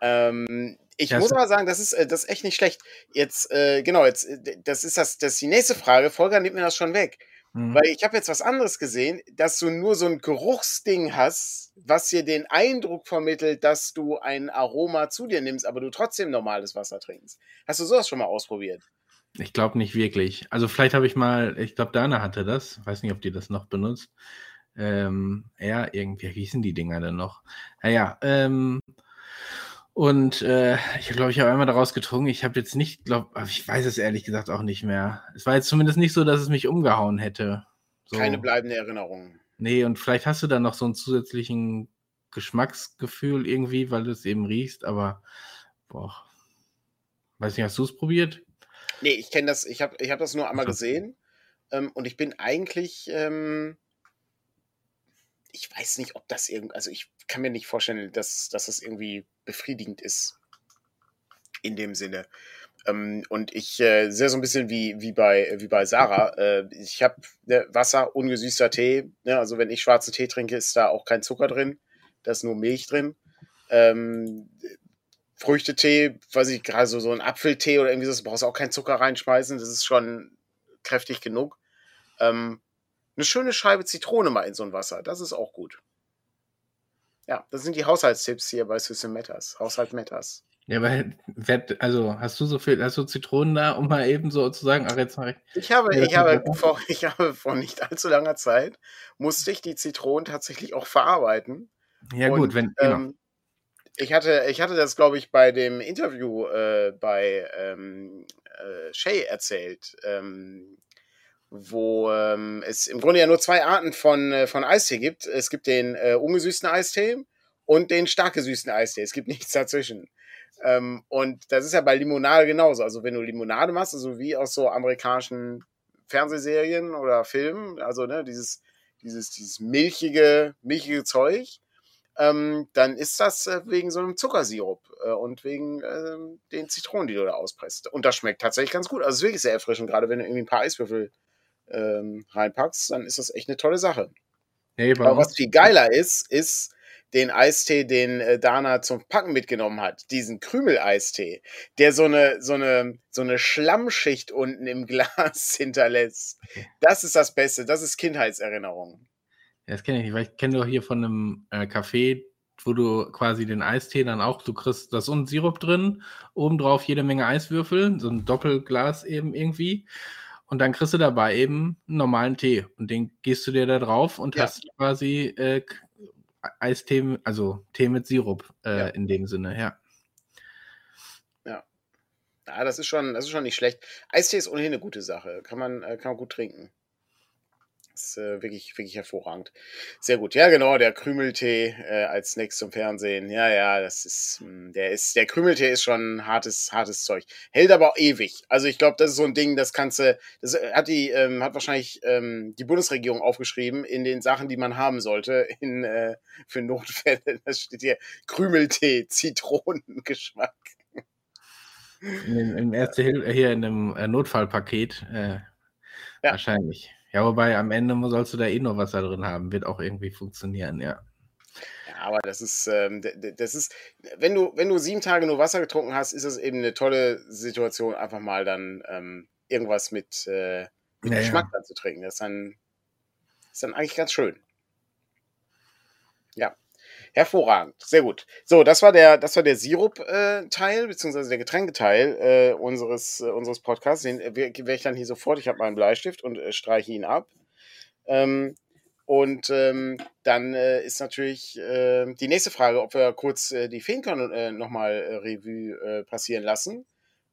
Ähm, ich das muss aber sagen, das ist, äh, das ist echt nicht schlecht. Jetzt, äh, genau, jetzt, äh, das ist das, das ist die nächste Frage. Volker nimmt mir das schon weg. Mhm. Weil ich habe jetzt was anderes gesehen, dass du nur so ein Geruchsding hast, was dir den Eindruck vermittelt, dass du ein Aroma zu dir nimmst, aber du trotzdem normales Wasser trinkst. Hast du sowas schon mal ausprobiert? Ich glaube nicht wirklich. Also vielleicht habe ich mal, ich glaube, Dana hatte das. Ich weiß nicht, ob die das noch benutzt. Ähm, ja, irgendwie, wie hießen die Dinger denn noch? Naja, ähm, und äh, ich glaube, ich habe einmal daraus getrunken. Ich habe jetzt nicht, glaube ich weiß es ehrlich gesagt auch nicht mehr. Es war jetzt zumindest nicht so, dass es mich umgehauen hätte. So. Keine bleibende Erinnerung. Nee, und vielleicht hast du dann noch so einen zusätzlichen Geschmacksgefühl irgendwie, weil du es eben riechst, aber boah. Weiß nicht, hast du es probiert? Nee, ich kenne das, ich habe ich hab das nur einmal gesehen. Ähm, und ich bin eigentlich, ähm, ich weiß nicht, ob das irgendwie, also ich kann mir nicht vorstellen, dass, dass das irgendwie befriedigend ist. In dem Sinne. Ähm, und ich äh, sehe so ein bisschen wie, wie, bei, wie bei Sarah. Äh, ich habe ne, Wasser, ungesüßter Tee. Ne? Also wenn ich schwarzen Tee trinke, ist da auch kein Zucker drin. Da ist nur Milch drin. Ähm, Früchtetee, weiß ich, gerade so, so ein Apfeltee oder irgendwie so, brauchst du auch keinen Zucker reinschmeißen. Das ist schon kräftig genug. Ähm, eine schöne Scheibe Zitrone mal in so ein Wasser, das ist auch gut. Ja, das sind die Haushaltstipps hier bei System Matters. Haushalt Matters. Ja, aber also hast du so viel, hast du Zitronen da, um mal eben so zu sagen, ach jetzt mache ich. Ich habe, ich habe, vor, ich habe vor nicht allzu langer Zeit musste ich die Zitronen tatsächlich auch verarbeiten. Ja, Und, gut, wenn. Genau. Ähm, ich hatte, ich hatte das, glaube ich, bei dem Interview äh, bei ähm, äh, Shay erzählt. Ähm, wo ähm, es im Grunde ja nur zwei Arten von, äh, von Eistee gibt. Es gibt den äh, ungesüßten Eistee und den stark gesüßten Eistee. Es gibt nichts dazwischen. Ähm, und das ist ja bei Limonade genauso. Also wenn du Limonade machst, also wie aus so amerikanischen Fernsehserien oder Filmen, also ne, dieses, dieses, dieses milchige, milchige Zeug, ähm, dann ist das äh, wegen so einem Zuckersirup äh, und wegen äh, den Zitronen, die du da auspresst. Und das schmeckt tatsächlich ganz gut. Also es ist wirklich sehr erfrischend, gerade wenn du irgendwie ein paar Eiswürfel ähm, reinpackst, dann ist das echt eine tolle Sache. Hey, Aber was viel geiler ist, ist den Eistee, den äh, Dana zum Packen mitgenommen hat. Diesen Krümel-Eistee, der so eine, so, eine, so eine Schlammschicht unten im Glas hinterlässt. Das ist das Beste. Das ist Kindheitserinnerung. Ja, das kenne ich nicht, weil ich kenne doch hier von einem äh, Café, wo du quasi den Eistee dann auch, du kriegst das und Sirup drin, obendrauf jede Menge Eiswürfel, so ein Doppelglas eben irgendwie. Und dann kriegst du dabei eben einen normalen Tee. Und den gehst du dir da drauf und Ja. hast quasi äh, Eistee, also Tee mit Sirup äh, Ja. in dem Sinne, ja. Ja, das ist schon, das ist schon nicht schlecht. Eistee ist ohnehin eine gute Sache. Kann man, äh, kann man gut trinken. Ist äh, wirklich, wirklich hervorragend. Sehr gut. Ja, genau, der Krümeltee äh, als Snacks zum Fernsehen. Ja, ja, das ist, mh, der ist, der Krümeltee ist schon hartes, hartes Zeug. Hält aber auch ewig. Also ich glaube, das ist so ein Ding, das kannst du, das äh, hat die, ähm, hat wahrscheinlich ähm, die Bundesregierung aufgeschrieben in den Sachen, die man haben sollte in, äh, für Notfälle. Das steht hier Krümeltee, Zitronengeschmack. Dem- im erste hier in dem äh, Notfallpaket äh, Ja. wahrscheinlich. Ja, wobei am Ende sollst du da eh noch Wasser drin haben. Wird auch irgendwie funktionieren, ja. Ja, aber das ist, ähm, das ist, wenn du, wenn du sieben Tage nur Wasser getrunken hast, ist es eben eine tolle Situation, einfach mal dann ähm, irgendwas mit, äh, mit Ja, ja. Geschmack dann zu trinken. Das ist dann, ist dann eigentlich ganz schön. Hervorragend, sehr gut. So, das war der, das war der Sirup-Teil, beziehungsweise der Getränketeil äh, unseres, äh, unseres Podcasts. Den äh, werde ich dann hier sofort, ich habe meinen Bleistift und äh, streiche ihn ab. Ähm, und ähm, dann äh, ist natürlich äh, die nächste Frage, ob wir kurz äh, die Feenkon äh, nochmal äh, Revue äh, passieren lassen.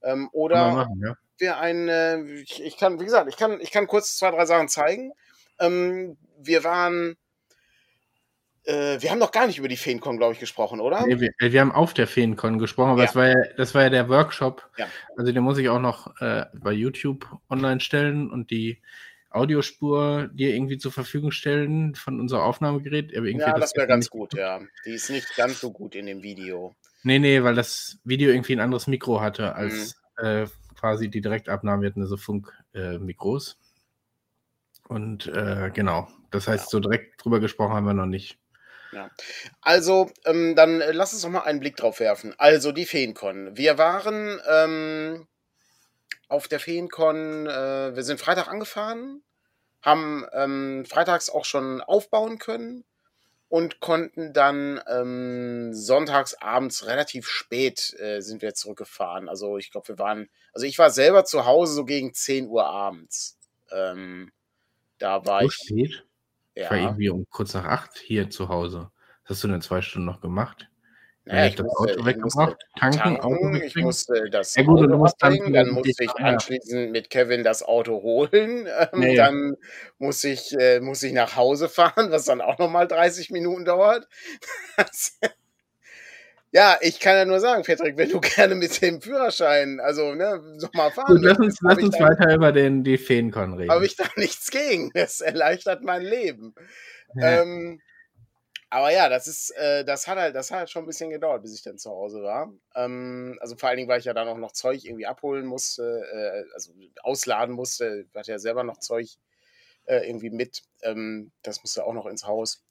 Ähm, oder machen, ja. wir ein, äh, ich, ich kann, wie gesagt, ich kann, ich kann kurz zwei, drei Sachen zeigen. Ähm, wir waren, äh, wir haben noch gar nicht über die Feenkon, glaube ich, gesprochen, oder? Nee, wir, wir haben auf der Feencon gesprochen, aber Ja. das, war ja, das war ja der Workshop. Ja. Also den muss ich auch noch äh, bei YouTube online stellen und die Audiospur dir irgendwie zur Verfügung stellen von unserem Aufnahmegerät. Ja, hat das wäre ganz gut, ja. Die ist nicht ganz so gut in dem Video. Nee, nee, weil das Video irgendwie ein anderes Mikro hatte als Mhm. äh, quasi die Direktabnahme. Wir hatten so Funkmikros. Äh, und äh, genau, das heißt, Ja. so direkt drüber gesprochen haben wir noch nicht. Also, ähm, dann äh, lass uns noch mal einen Blick drauf werfen. Also, die Feencon. Wir waren ähm, auf der Feencon, äh, wir sind Freitag angefahren, haben ähm, freitags auch schon aufbauen können und konnten dann ähm, sonntags abends relativ spät äh, sind wir zurückgefahren. Also, ich glaube, wir waren, also ich war selber zu Hause so gegen 10 Uhr abends. Ähm, da war So ich. spät? Ich war Ja. irgendwie um kurz nach acht hier zu Hause. Was hast du denn zwei Stunden noch gemacht? Dann hab ich ich das musste, Auto ich weggebracht, tanken, Auto tanken, ich wegbringen. musste das Ja gut, Auto dann abbringen, dann vielleicht musste ich ja. anschließend mit Kevin das Auto holen, ähm, Ja, ja. dann muss ich, äh, muss ich nach Hause fahren, was dann auch nochmal 30 Minuten dauert. Ja, ich kann ja nur sagen, Patrick, wenn du gerne mit dem Führerschein, also ne, noch mal fahren Gut, lass uns, lass uns da- weiter über den, die Feencon reden. habe ich da nichts gegen. Das erleichtert mein Leben. ja. Ähm, aber ja, das ist, äh, das hat halt, das hat halt schon ein bisschen gedauert, bis ich dann zu Hause war. Ähm, also vor allen Dingen, weil ich ja dann auch noch Zeug irgendwie abholen musste, äh, also ausladen musste. Ich hatte ja selber noch Zeug äh, irgendwie mit. Ähm, das musste auch noch ins Haus.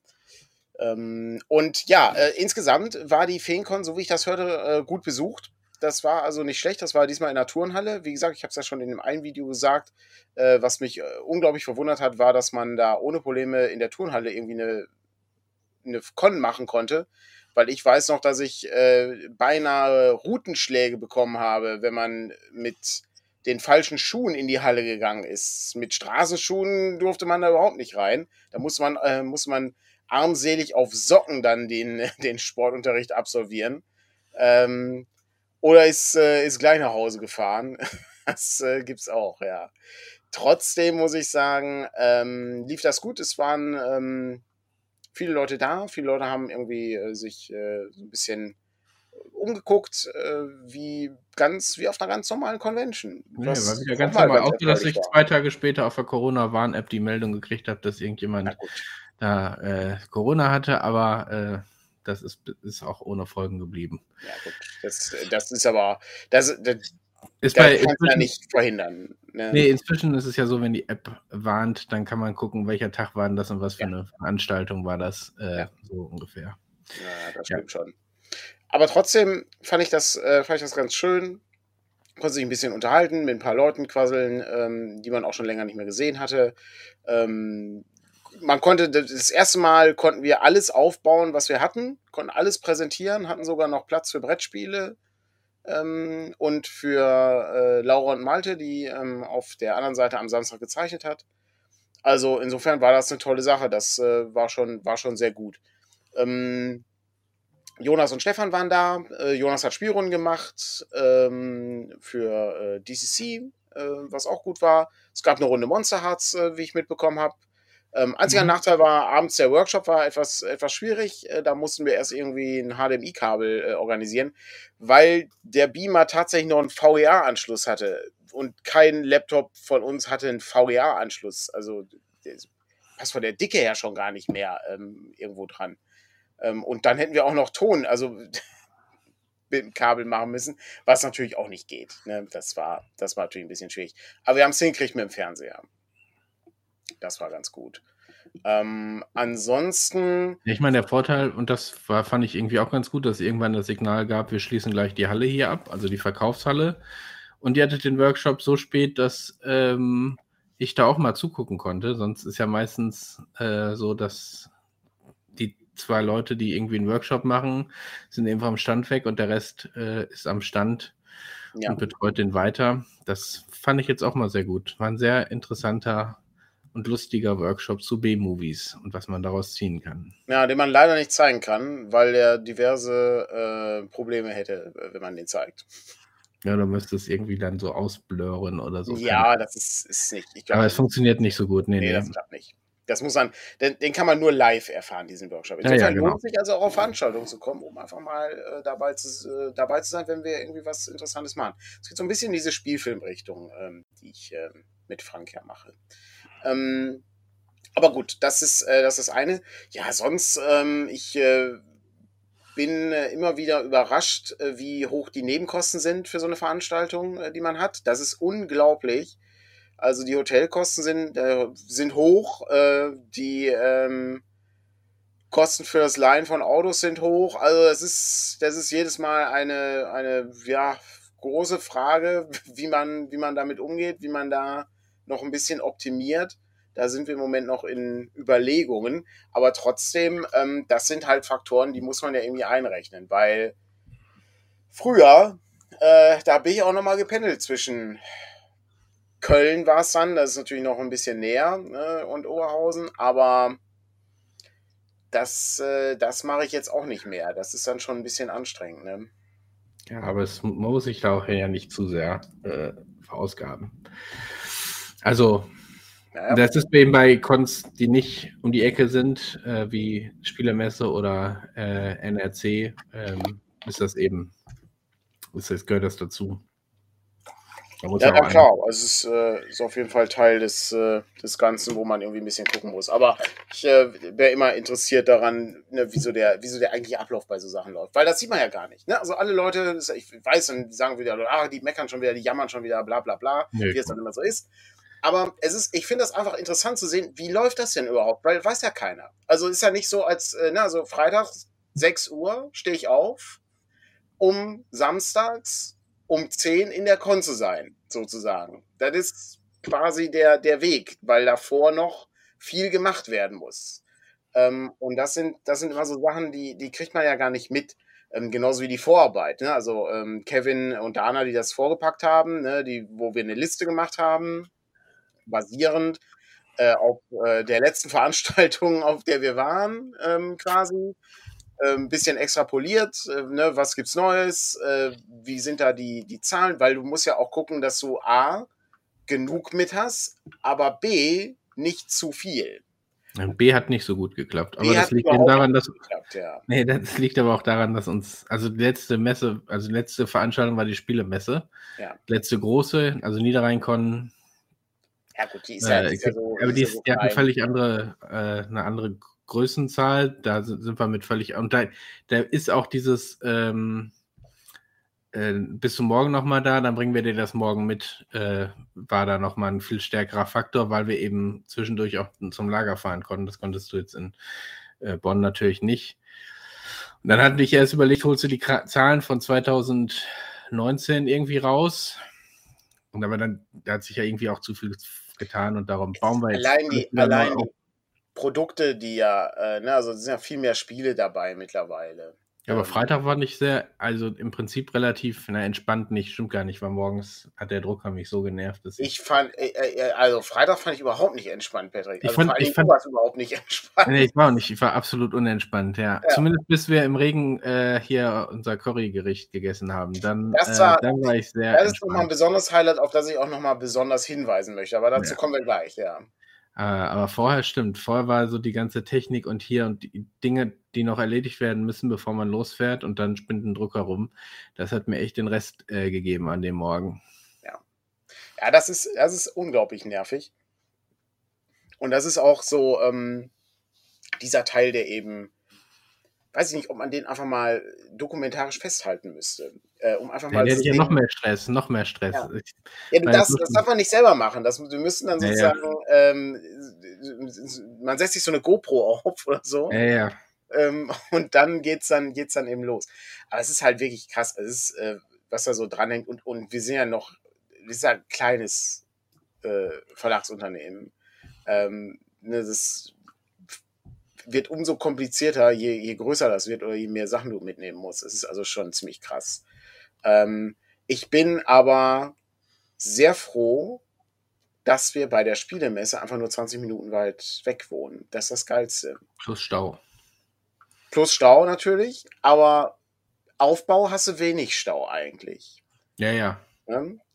Ähm, und ja, äh, insgesamt war die Feencon, so wie ich das hörte, äh, gut besucht. Das war also nicht schlecht. Das war diesmal in der Turnhalle. Wie gesagt, ich habe es ja schon in dem einen Video gesagt. Äh, was mich äh, unglaublich verwundert hat, war, dass man da ohne Probleme in der Turnhalle irgendwie eine, eine Con machen konnte. Weil ich weiß noch, dass ich äh, beinahe Routenschläge bekommen habe, wenn man mit den falschen Schuhen in die Halle gegangen ist. Mit Straßenschuhen durfte man da überhaupt nicht rein. Da muss man, äh, muss man armselig auf Socken dann den, den Sportunterricht absolvieren. Ähm, oder ist, äh, ist gleich nach Hause gefahren. Das äh, gibt's auch, ja. Trotzdem muss ich sagen, ähm, lief das gut. Es waren ähm, viele Leute da. Viele Leute haben irgendwie äh, sich äh, so ein bisschen umgeguckt, äh, wie ganz wie auf einer ganz normalen Convention. Nee, Was war wieder auch ganz mal normal. Außer, dass ich war. zwei Tage später auf der Corona-Warn-App die Meldung gekriegt habe, dass irgendjemand. Da äh, Corona hatte, aber äh, das ist, ist auch ohne Folgen geblieben. Ja, gut. Das, das ist aber, das, das, Ist bei kannst du ja nicht verhindern. Ne? nee, inzwischen ist es ja so, wenn die App warnt, dann kann man gucken, welcher Tag war denn das und was für Ja. eine Veranstaltung war das, äh, Ja. so ungefähr. Ja, das Ja. stimmt schon. Aber trotzdem fand ich das, äh, fand ich das ganz schön. Konnte sich ein bisschen unterhalten, mit ein paar Leuten quasseln, ähm, die man auch schon länger nicht mehr gesehen hatte. Ähm, man konnte das erste Mal konnten wir alles aufbauen, was wir hatten, konnten alles präsentieren, hatten sogar noch Platz für Brettspiele. Ähm, und für äh, Laura und Malte, die ähm, auf der anderen Seite am Samstag gezeichnet hat. Also insofern war das eine tolle Sache. Das äh, war, schon, war schon sehr gut. Ähm, Jonas und Stefan waren da. Äh, Jonas hat Spielrunden gemacht ähm, für äh, DCC, äh, was auch gut war. Es gab eine Runde Monster Hearts, äh, wie ich mitbekommen habe. Ähm, einziger mhm. Nachteil war, abends der Workshop war etwas, etwas schwierig. Äh, da mussten wir erst irgendwie ein HDMI-Kabel äh, organisieren, weil der Beamer tatsächlich noch einen VGA-Anschluss hatte. Und kein Laptop von uns hatte einen VGA-Anschluss. Also passt von der Dicke her schon gar nicht mehr ähm, irgendwo dran. Ähm, und dann hätten wir auch noch Ton, also mit dem Kabel machen müssen, was natürlich auch nicht geht. Ne? Das, war, das war natürlich ein bisschen schwierig. Aber wir haben es hingekriegt mit dem Fernseher. Das war ganz gut. Ähm, ansonsten. Ich meine, der Vorteil, und das war, fand ich irgendwie auch ganz gut, dass es irgendwann das Signal gab, wir schließen gleich die Halle hier ab, also die Verkaufshalle. Und ihr hattet den Workshop so spät, dass ähm, ich da auch mal zugucken konnte. Sonst ist ja meistens äh, so, dass die zwei Leute, die irgendwie einen Workshop machen, sind eben vom Stand weg und der Rest äh, ist am Stand ja. und betreut den weiter. Das fand ich jetzt auch mal sehr gut. War ein sehr interessanter und lustiger Workshop zu B-Movies und was man daraus ziehen kann. Ja, den man leider nicht zeigen kann, weil er diverse äh, Probleme hätte, wenn man den zeigt. Ja, du müsstest irgendwie dann so ausblurren oder so. Ja, das ist, ist nicht. Glaub, Aber es funktioniert nicht so gut. Nee, nee, nee. das klappt nicht. Das muss man, den, den, kann man nur live erfahren, diesen Workshop. Insofern ja, ja, genau. lohnt sich also auch auf Veranstaltungen zu kommen, um einfach mal äh, dabei, zu, äh, dabei zu sein, wenn wir irgendwie was Interessantes machen. Es geht so ein bisschen in diese Spielfilmrichtung, ähm, die ich äh, mit Frank ja mache. Ähm, aber gut, das ist äh, das ist eine. Ja, sonst, ähm, ich äh, bin äh, immer wieder überrascht, äh, wie hoch die Nebenkosten sind für so eine Veranstaltung, äh, die man hat. Das ist unglaublich. Also die Hotelkosten sind, äh, sind hoch, die ähm, Kosten für das Leihen von Autos sind hoch. Also das ist, das ist jedes Mal eine, eine ja, große Frage, wie man, wie man damit umgeht, wie man da noch ein bisschen optimiert. Da sind wir im Moment noch in Überlegungen. Aber trotzdem, ähm, das sind halt Faktoren, die muss man ja irgendwie einrechnen, weil früher, äh, da bin ich auch nochmal gependelt zwischen Köln war es dann, das ist natürlich noch ein bisschen näher, ne, und Oberhausen, aber das, äh, das mache ich jetzt auch nicht mehr. Das ist dann schon ein bisschen anstrengend. Ne? Ja, aber es muss sich da auch ja nicht zu sehr äh, verausgaben. Also, naja. das ist eben bei Cons, die nicht um die Ecke sind, äh, wie Spielermesse oder äh, NRC, ähm, ist das eben, ist das, gehört das dazu. Da ja, ja klar. Also es ist, äh, ist, auf jeden Fall Teil des, äh, des Ganzen, wo man irgendwie ein bisschen gucken muss. Aber ich äh, wäre immer interessiert daran, ne, wieso, der, wieso der eigentliche Ablauf bei so Sachen läuft. Weil das sieht man ja gar nicht. Ne? Also alle Leute, ich weiß, dann sagen wieder, ah, die meckern schon wieder, die jammern schon wieder, bla bla bla, nee, wie es dann immer so ist. Aber es ist, ich finde das einfach interessant zu sehen, wie läuft das denn überhaupt? Weil weiß ja keiner. Also ist ja nicht so, als, äh, na, so Freitag 6 Uhr stehe ich auf, um samstags um 10 in der Con zu sein, sozusagen. Das ist quasi der, der Weg, weil davor noch viel gemacht werden muss. Ähm, und das sind, das sind immer so Sachen, die, die kriegt man ja gar nicht mit. Ähm, genauso wie die Vorarbeit. Ne? Also ähm, Kevin und Dana, die das vorgepackt haben, ne? die, wo wir eine Liste gemacht haben, basierend äh, auf äh, der letzten Veranstaltung, auf der wir waren, ähm, quasi. Ein ähm, bisschen extrapoliert, äh, ne, was gibt's Neues, äh, wie sind da die, die Zahlen, weil du musst ja auch gucken, dass du A, genug mit hast, aber B, nicht zu viel. B hat nicht so gut geklappt. Aber B das liegt eben daran, dass. Geklappt, ja. Nee, das liegt aber auch daran, dass uns. Also die letzte Messe, also die letzte Veranstaltung war die Spielemesse. Ja. Letzte große, also Niederrhein-Con ja, gut, die ist ja, äh, ist ja so. Aber die, ist, die hat eine völlig andere, äh, eine andere Größenzahl. Da sind, sind wir mit völlig. Und da, da ist auch dieses. Ähm, äh, bist du morgen nochmal da, dann bringen wir dir das morgen mit. Äh, war da nochmal ein viel stärkerer Faktor, weil wir eben zwischendurch auch zum Lager fahren konnten. Das konntest du jetzt in äh, Bonn natürlich nicht. Und dann hatte ich erst überlegt, holst du die Kra Zahlen von 2019 irgendwie raus? Und aber dann, da hat sich ja irgendwie auch zu viel getan und darum bauen wir jetzt. Allein die, allein die Produkte, die ja, äh, ne, also es sind ja viel mehr Spiele dabei mittlerweile. Ja, aber Freitag war nicht sehr, also im Prinzip relativ na, entspannt nicht, stimmt gar nicht, weil morgens hat der Drucker mich so genervt. Dass ich, ich fand, äh, äh, also Freitag fand ich überhaupt nicht entspannt, Patrick. Also ich fand, ich fand du überhaupt nicht entspannt. Nee, ich war auch nicht, ich war absolut unentspannt, ja. ja. Zumindest bis wir im Regen äh, hier unser Currygericht gegessen haben. Dann, das war, äh, dann war ich sehr. Das ist nochmal ein besonderes Highlight, auf das ich auch nochmal besonders hinweisen möchte, aber dazu ja. kommen wir gleich, ja. Äh, aber vorher stimmt, vorher war so die ganze Technik und hier und die Dinge, die noch erledigt werden müssen, bevor man losfährt und dann spinnt ein Drucker rum. Das hat mir echt den Rest äh, gegeben an dem Morgen. Ja. Ja, das ist, das ist unglaublich nervig. Und das ist auch so ähm, dieser Teil, der eben weiß ich nicht, ob man den einfach mal dokumentarisch festhalten müsste. Äh, um einfach mal ja, ja noch mehr Stress, noch mehr Stress. Ja, ja das, das darf man nicht selber machen. Das, wir müssen dann sozusagen, ja, ähm, man setzt sich so eine GoPro auf oder so. Ja, ja. Ähm, und dann geht's dann, geht's dann eben los. Aber es ist halt wirklich krass. Es ist, äh, was da so dranhängt. Und, und wir sind ja noch, wir sind ja ein kleines äh, Verlagsunternehmen. Ähm, ne, das wird umso komplizierter, je, je größer das wird oder je mehr Sachen du mitnehmen musst. Es ist also schon ziemlich krass. Ähm, ich bin aber sehr froh, dass wir bei der Spielemesse einfach nur 20 Minuten weit weg wohnen. Das ist das Geilste. Plus Stau. Plus Stau natürlich, aber Aufbau hast du wenig Stau eigentlich. Ja, ja.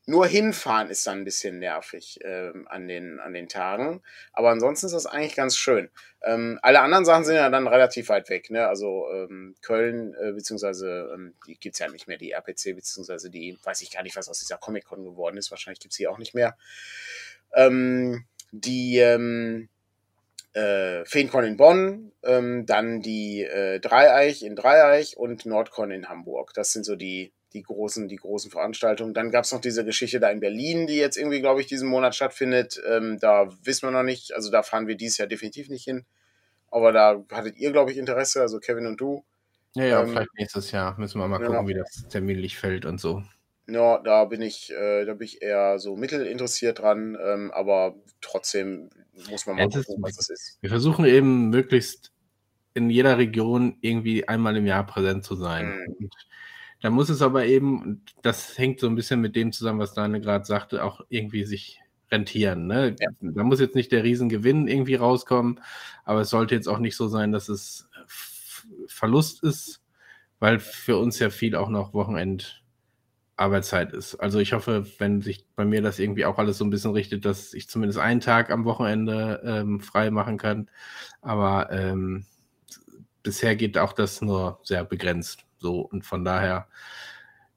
Nur hinfahren ist dann ein bisschen nervig ähm, an, den, an den Tagen. Aber ansonsten ist das eigentlich ganz schön. Ähm, alle anderen Sachen sind ja dann relativ weit weg. Ne? Also ähm, Köln, äh, beziehungsweise ähm, die gibt es ja nicht mehr, die RPC, beziehungsweise die, weiß ich gar nicht, was aus dieser Comic-Con geworden ist. Wahrscheinlich gibt es die auch nicht mehr. Ähm, die ähm, äh, Feencon in Bonn, ähm, dann die äh, Dreieich in Dreieich und Nordcon in Hamburg. Das sind so die die großen, die großen Veranstaltungen. Dann gab es noch diese Geschichte da in Berlin, die jetzt irgendwie, glaube ich, diesen Monat stattfindet. Ähm, da wissen wir noch nicht, also da fahren wir dieses Jahr definitiv nicht hin. Aber da hattet ihr, glaube ich, Interesse, also Kevin und du. Ja, ja, ähm, vielleicht nächstes Jahr müssen wir mal gucken, genau. wie das terminlich fällt und so. Ja, da bin ich, äh, da bin ich eher so mittelinteressiert dran, ähm, aber trotzdem muss man mal ja, gucken, was das ist. Wir versuchen eben möglichst in jeder Region irgendwie einmal im Jahr präsent zu sein. Mhm. Da muss es aber eben, das hängt so ein bisschen mit dem zusammen, was Daniel gerade sagte, auch irgendwie sich rentieren. Ne? Ja. Da muss jetzt nicht der Riesengewinn irgendwie rauskommen, aber es sollte jetzt auch nicht so sein, dass es Verlust ist, weil für uns ja viel auch noch Wochenend Arbeitszeit ist. Also ich hoffe, wenn sich bei mir das irgendwie auch alles so ein bisschen richtet, dass ich zumindest einen Tag am Wochenende ähm, frei machen kann. Aber ähm, bisher geht auch das nur sehr begrenzt. So, und von daher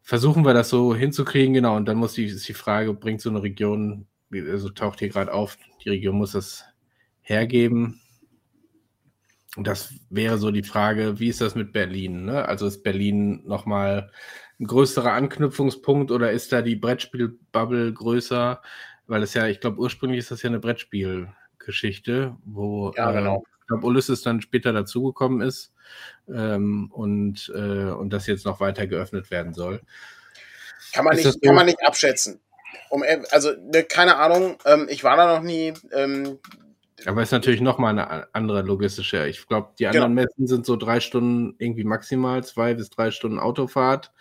versuchen wir das so hinzukriegen, genau. Und dann muss die, ist die Frage, bringt so eine Region, also taucht hier gerade auf, die Region muss das hergeben. Und das wäre so die Frage, wie ist das mit Berlin? Ne? Also ist Berlin nochmal ein größerer Anknüpfungspunkt oder ist da die Brettspielbubble größer? Weil es ja, ich glaube, ursprünglich ist das ja eine Brettspielgeschichte, wo ja, genau. äh, ich glaube, Ulysses dann später dazugekommen ist ähm, und, äh, und das jetzt noch weiter geöffnet werden soll. Kann man, nicht, so? kann man nicht abschätzen. Um, also, ne, keine Ahnung, ähm, ich war da noch nie. Ähm, aber es ist natürlich nochmal eine andere logistische. Ich glaube, die anderen genau. Messen sind so drei Stunden irgendwie maximal, zwei bis drei Stunden Autofahrt.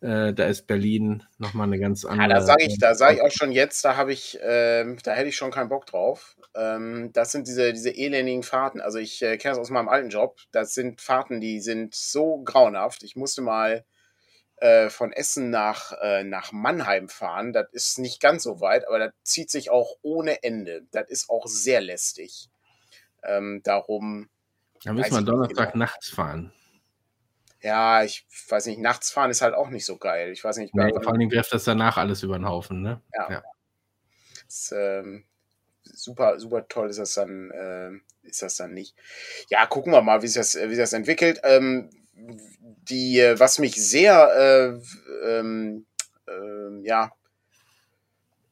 Äh, da ist Berlin nochmal eine ganz andere. Ja, da sage ich, da sage ich auch schon jetzt, da habe ich, äh, da hätte ich schon keinen Bock drauf. Ähm, das sind diese, diese elendigen Fahrten. Also ich äh, kenne das aus meinem alten Job. Das sind Fahrten, die sind so grauenhaft. Ich musste mal äh, von Essen nach, äh, nach Mannheim fahren. Das ist nicht ganz so weit, aber das zieht sich auch ohne Ende. Das ist auch sehr lästig. Ähm, darum. Da müssen wir Donnerstag genau. nachts fahren. Ja, ich weiß nicht, nachts fahren ist halt auch nicht so geil. Ich weiß nicht. Nee, vor allem wirft das danach alles über den Haufen, ne? Ja. ja. Das, ähm, super, super toll ist das dann, äh, ist das dann nicht. Ja, gucken wir mal, wie sich das, wie sich das entwickelt. Ähm, die, äh, was mich sehr, äh, ähm, äh, ja,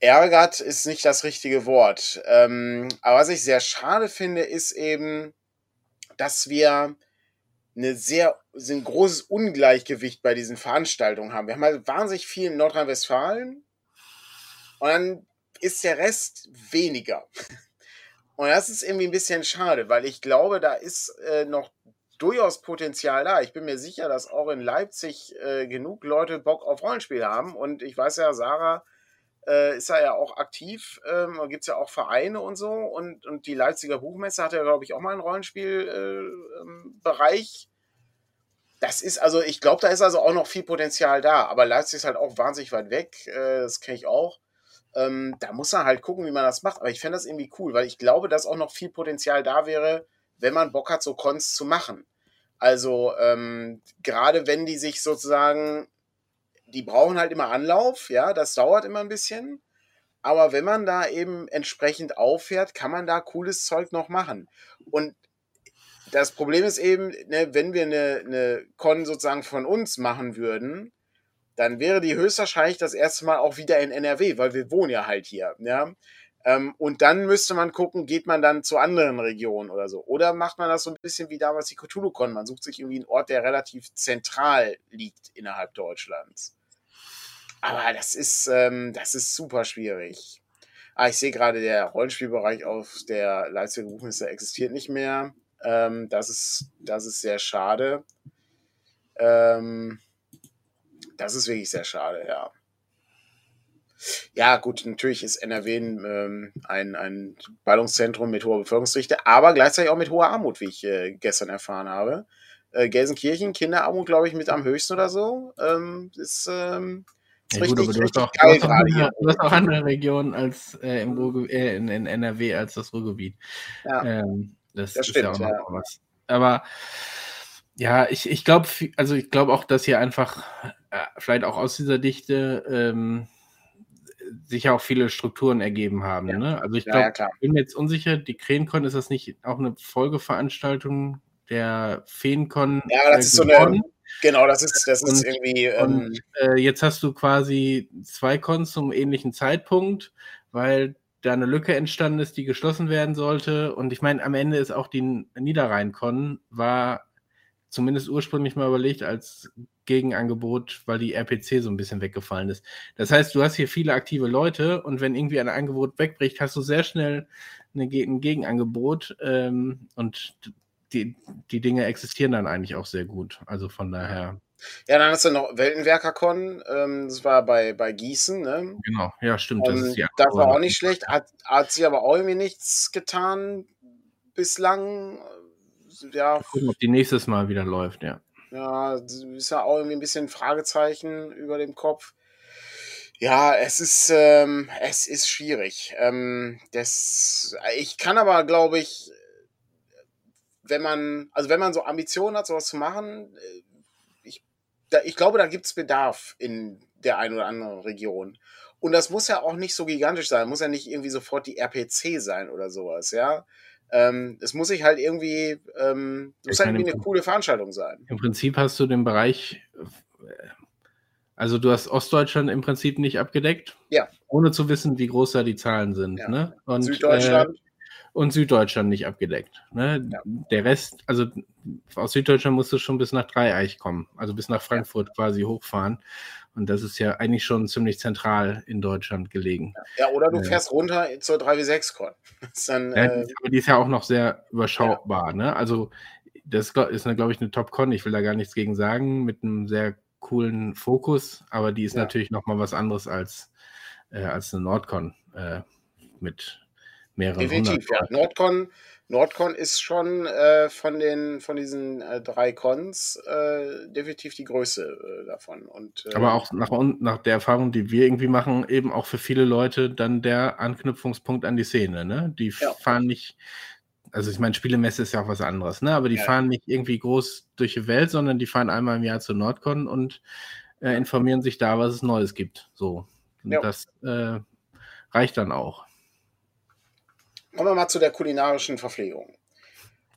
ärgert, ist nicht das richtige Wort. Ähm, aber was ich sehr schade finde, ist eben, dass wir eine sehr, ein großes Ungleichgewicht bei diesen Veranstaltungen haben. Wir haben halt wahnsinnig viel in Nordrhein-Westfalen und dann ist der Rest weniger. Und das ist irgendwie ein bisschen schade, weil ich glaube, da ist äh, noch durchaus Potenzial da. Ich bin mir sicher, dass auch in Leipzig äh, genug Leute Bock auf Rollenspiel haben. Und ich weiß ja, Sarah äh, ist ja auch aktiv. Ähm, Gibt es ja auch Vereine und so. Und, und die Leipziger Buchmesse hat ja, glaube ich, auch mal einen Rollenspielbereich. Das ist also, ich glaube, da ist also auch noch viel Potenzial da. Aber Leipzig ist halt auch wahnsinnig weit weg. Äh, das kenne ich auch. Ähm, da muss man halt gucken, wie man das macht. Aber ich fände das irgendwie cool, weil ich glaube, dass auch noch viel Potenzial da wäre, wenn man Bock hat, so Cons zu machen. Also ähm, gerade wenn die sich sozusagen, die brauchen halt immer Anlauf, ja, das dauert immer ein bisschen. Aber wenn man da eben entsprechend auffährt, kann man da cooles Zeug noch machen. Und das Problem ist eben, ne, wenn wir eine, eine Con sozusagen von uns machen würden, dann wäre die höchstwahrscheinlich das erste Mal auch wieder in NRW, weil wir wohnen ja halt hier. Ja? Ähm, und dann müsste man gucken, geht man dann zu anderen Regionen oder so. Oder macht man das so ein bisschen wie damals die Cthulhu-Con. Man sucht sich irgendwie einen Ort, der relativ zentral liegt innerhalb Deutschlands. Aber das ist, ähm, das ist super schwierig. Ah, ich sehe gerade, der Rollenspielbereich auf der Leipziger Buchmesse existiert nicht mehr. Ähm, das, ist, das ist sehr schade. Ähm, das ist wirklich sehr schade, ja. Ja, gut, natürlich ist NRW ähm, ein, ein Ballungszentrum mit hoher Bevölkerungsdichte, aber gleichzeitig auch mit hoher Armut, wie ich äh, gestern erfahren habe. Äh, Gelsenkirchen, Kinderarmut, glaube ich, mit am höchsten oder so. Ähm, ist, ähm, ist ja, richtig, gut, richtig auch, geil gerade hier. Du hast auch andere Regionen als äh, im Ruhrge äh, in, in, NRW als das Ruhrgebiet. Ja, ähm, das, das, ist stimmt, ja auch noch ja. was. Aber ja, ich, ich glaube, also ich glaube auch, dass hier einfach äh, vielleicht auch aus dieser Dichte ähm, sich auch viele Strukturen ergeben haben. Ja. Ne? Also ich glaube, ja, ja, bin mir jetzt unsicher, die Krähenkon, ist das nicht auch eine Folgeveranstaltung der Feenkon? Ja, das äh, ist so eine, genau, das ist, das ist und, irgendwie. Ähm, und, äh, jetzt hast du quasi zwei Cons zum ähnlichen Zeitpunkt, weil da eine Lücke entstanden ist, die geschlossen werden sollte. Und ich meine, am Ende ist auch die Niederrhein-Con, war zumindest ursprünglich mal überlegt als Gegenangebot, weil die RPC so ein bisschen weggefallen ist. Das heißt, du hast hier viele aktive Leute und wenn irgendwie ein Angebot wegbricht, hast du sehr schnell eine, ein Gegenangebot ähm, und die, die Dinge existieren dann eigentlich auch sehr gut. Also von daher. Ja, dann hast du noch Weltenwerker-Con, ähm, das war bei, bei Gießen, ne? Genau, ja, stimmt. Das, ist das war auch nicht schlecht, hat, hat sich aber auch irgendwie nichts getan bislang. Ja. Gucken, ob die nächstes Mal wieder läuft, ja. Ja, ist ja auch irgendwie ein bisschen ein Fragezeichen über dem Kopf. Ja, es ist, ähm, es ist schwierig. Ähm, das, ich kann aber, glaube ich, wenn man, also wenn man so Ambitionen hat, sowas zu machen, äh, da, ich glaube, da gibt es Bedarf in der einen oder anderen Region. Und das muss ja auch nicht so gigantisch sein, muss ja nicht irgendwie sofort die RPC sein oder sowas, ja. Ähm, es muss sich halt irgendwie, ähm, muss halt irgendwie eine coole Veranstaltung sein. Im Prinzip hast du den Bereich, äh, also du hast Ostdeutschland im Prinzip nicht abgedeckt. Ja. Ohne zu wissen, wie groß da die Zahlen sind. Ja. Ne? Und, Süddeutschland. Äh, und Süddeutschland nicht abgedeckt. Ne? Ja. Der Rest, also aus Süddeutschland musst du schon bis nach Dreieich kommen, also bis nach Frankfurt ja. quasi hochfahren. Und das ist ja eigentlich schon ziemlich zentral in Deutschland gelegen. Ja, oder du fährst runter zur 3W6-Con. ja, äh, die ist ja auch noch sehr überschaubar. Ja. Ne? Also, das ist, glaube ich, eine Top-Con. Ich will da gar nichts gegen sagen, mit einem sehr coolen Fokus, aber die ist ja. natürlich noch mal was anderes als, äh, als eine Nordcon äh, mit mehreren Definitiv, ja. Nordcon Nordcon ist schon äh, von den von diesen äh, drei Cons äh, definitiv die Größe äh, davon. Und, äh, Aber auch nach, nach der Erfahrung, die wir irgendwie machen, eben auch für viele Leute dann der Anknüpfungspunkt an die Szene. Ne? Die ja. fahren nicht, also ich meine, Spielemesse ist ja auch was anderes, ne? aber die ja. fahren nicht irgendwie groß durch die Welt, sondern die fahren einmal im Jahr zur Nordcon und äh, informieren sich da, was es Neues gibt. So. Und ja. das reicht dann auch. Kommen wir mal zu der kulinarischen Verpflegung.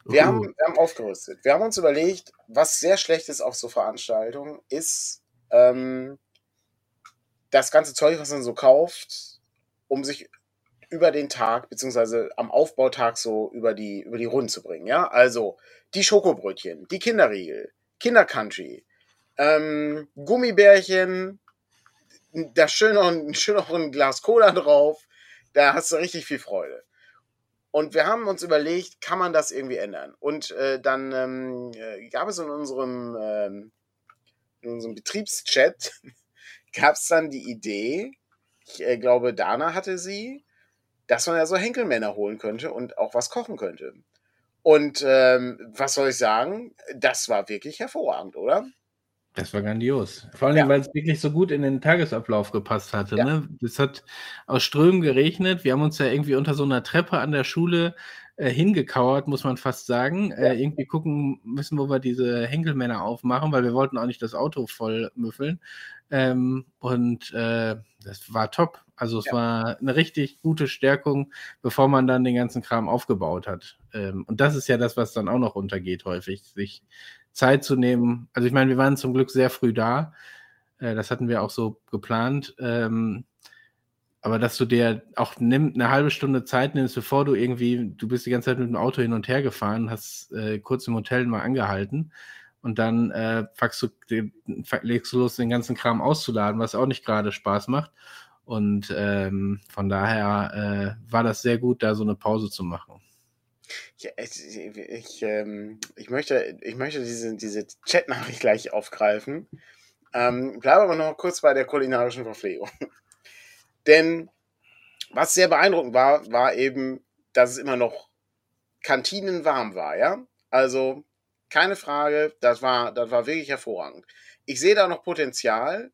Wir, uh. haben, wir haben aufgerüstet. Wir haben uns überlegt, was sehr schlecht ist auf so Veranstaltungen, ist ähm, das ganze Zeug, was man so kauft, um sich über den Tag, beziehungsweise am Aufbautag so über die, über die Runden zu bringen. Ja, also die Schokobrötchen, die Kinderriegel, Kindercountry, ähm, Gummibärchen, da schön noch, schön noch ein Glas Cola drauf, da hast du richtig viel Freude. Und wir haben uns überlegt, kann man das irgendwie ändern? Und äh, dann ähm, äh, gab es in unserem, ähm, in unserem Betriebschat, gab es dann die Idee, ich äh, glaube, Dana hatte sie, dass man ja so Henkelmänner holen könnte und auch was kochen könnte. Und ähm, was soll ich sagen? Das war wirklich hervorragend, oder? Das war grandios. Vor allem, ja. weil es wirklich so gut in den Tagesablauf gepasst hatte. Ja. Ne? Es hat aus Strömen geregnet. Wir haben uns ja irgendwie unter so einer Treppe an der Schule äh, hingekauert, muss man fast sagen. Ja. Äh, irgendwie gucken müssen, wo wir diese Henkelmänner aufmachen, weil wir wollten auch nicht das Auto voll müffeln. Ähm, und äh, das war top. Also es war eine richtig gute Stärkung, bevor man dann den ganzen Kram aufgebaut hat. Ähm, und das ist ja das, was dann auch noch untergeht häufig, sich Zeit zu nehmen. Also ich meine, wir waren zum Glück sehr früh da. Äh, das hatten wir auch so geplant. Ähm, aber dass du dir auch nimm, eine halbe Stunde Zeit nimmst, bevor du irgendwie, du bist die ganze Zeit mit dem Auto hin und her gefahren, hast äh, kurz im Hotel mal angehalten und dann äh, du, legst du los, den ganzen Kram auszuladen, was auch nicht gerade Spaß macht. Und ähm, von daher äh, war das sehr gut, da so eine Pause zu machen. Ja, ich, ich, ähm, ich, möchte, ich möchte diese, diese Chat-Nachricht gleich aufgreifen. Ähm, bleibe aber noch kurz bei der kulinarischen Verpflegung. Denn was sehr beeindruckend war, war eben, dass es immer noch kantinenwarm war, ja? Also keine Frage, das war, das war wirklich hervorragend. Ich sehe da noch Potenzial.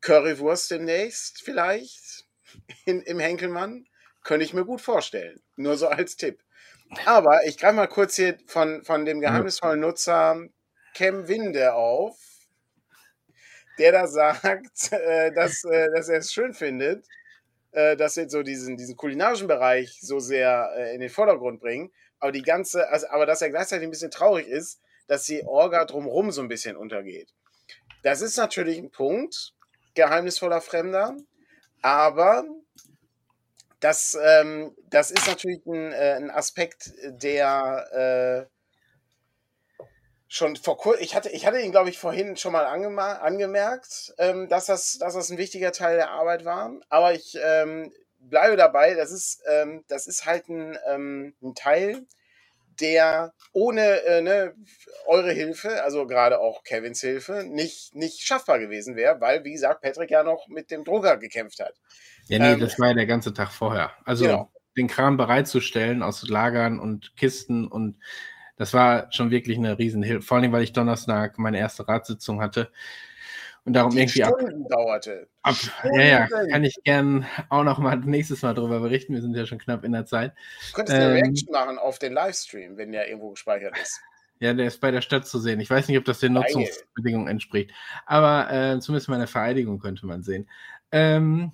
Currywurst demnächst vielleicht in, im Henkelmann. Könnte ich mir gut vorstellen. Nur so als Tipp. Aber ich greife mal kurz hier von, von dem geheimnisvollen Nutzer Cam Winde auf, der da sagt, äh, dass, äh, dass er es schön findet, äh, dass wir so diesen, diesen kulinarischen Bereich so sehr äh, in den Vordergrund bringen. Aber die ganze, also, aber dass er gleichzeitig ein bisschen traurig ist, dass die Orga drumherum so ein bisschen untergeht. Das ist natürlich ein Punkt, geheimnisvoller Fremder, aber das, ähm, das ist natürlich ein, äh, ein Aspekt, der äh, schon vor kurzem, ich hatte, ich hatte ihn, glaube ich, vorhin schon mal angemerkt, ähm, dass, das, dass das ein wichtiger Teil der Arbeit war. Aber ich ähm, bleibe dabei, das ist, ähm, das ist halt ein, ähm, ein Teil, der ohne äh, ne, eure Hilfe, also gerade auch Kevins Hilfe, nicht, nicht schaffbar gewesen wäre, weil, wie gesagt, Patrick ja noch mit dem Drucker gekämpft hat. Ja, nee, ähm, das war ja der ganze Tag vorher. Also genau. den Kram bereitzustellen aus Lagern und Kisten und das war schon wirklich eine Riesenhilfe. Vor allem, weil ich Donnerstag meine erste Ratssitzung hatte und darum Die irgendwie Stunden ab, dauerte. Ab, ja, ja, kann ich gern auch noch mal nächstes Mal darüber berichten. Wir sind ja schon knapp in der Zeit. Du könntest ähm, eine Reaction machen auf den Livestream, wenn der irgendwo gespeichert ist. Ja, der ist bei der Stadt zu sehen. Ich weiß nicht, ob das den Nutzungsbedingungen entspricht. Aber äh, zumindest meine Vereidigung könnte man sehen. Ähm,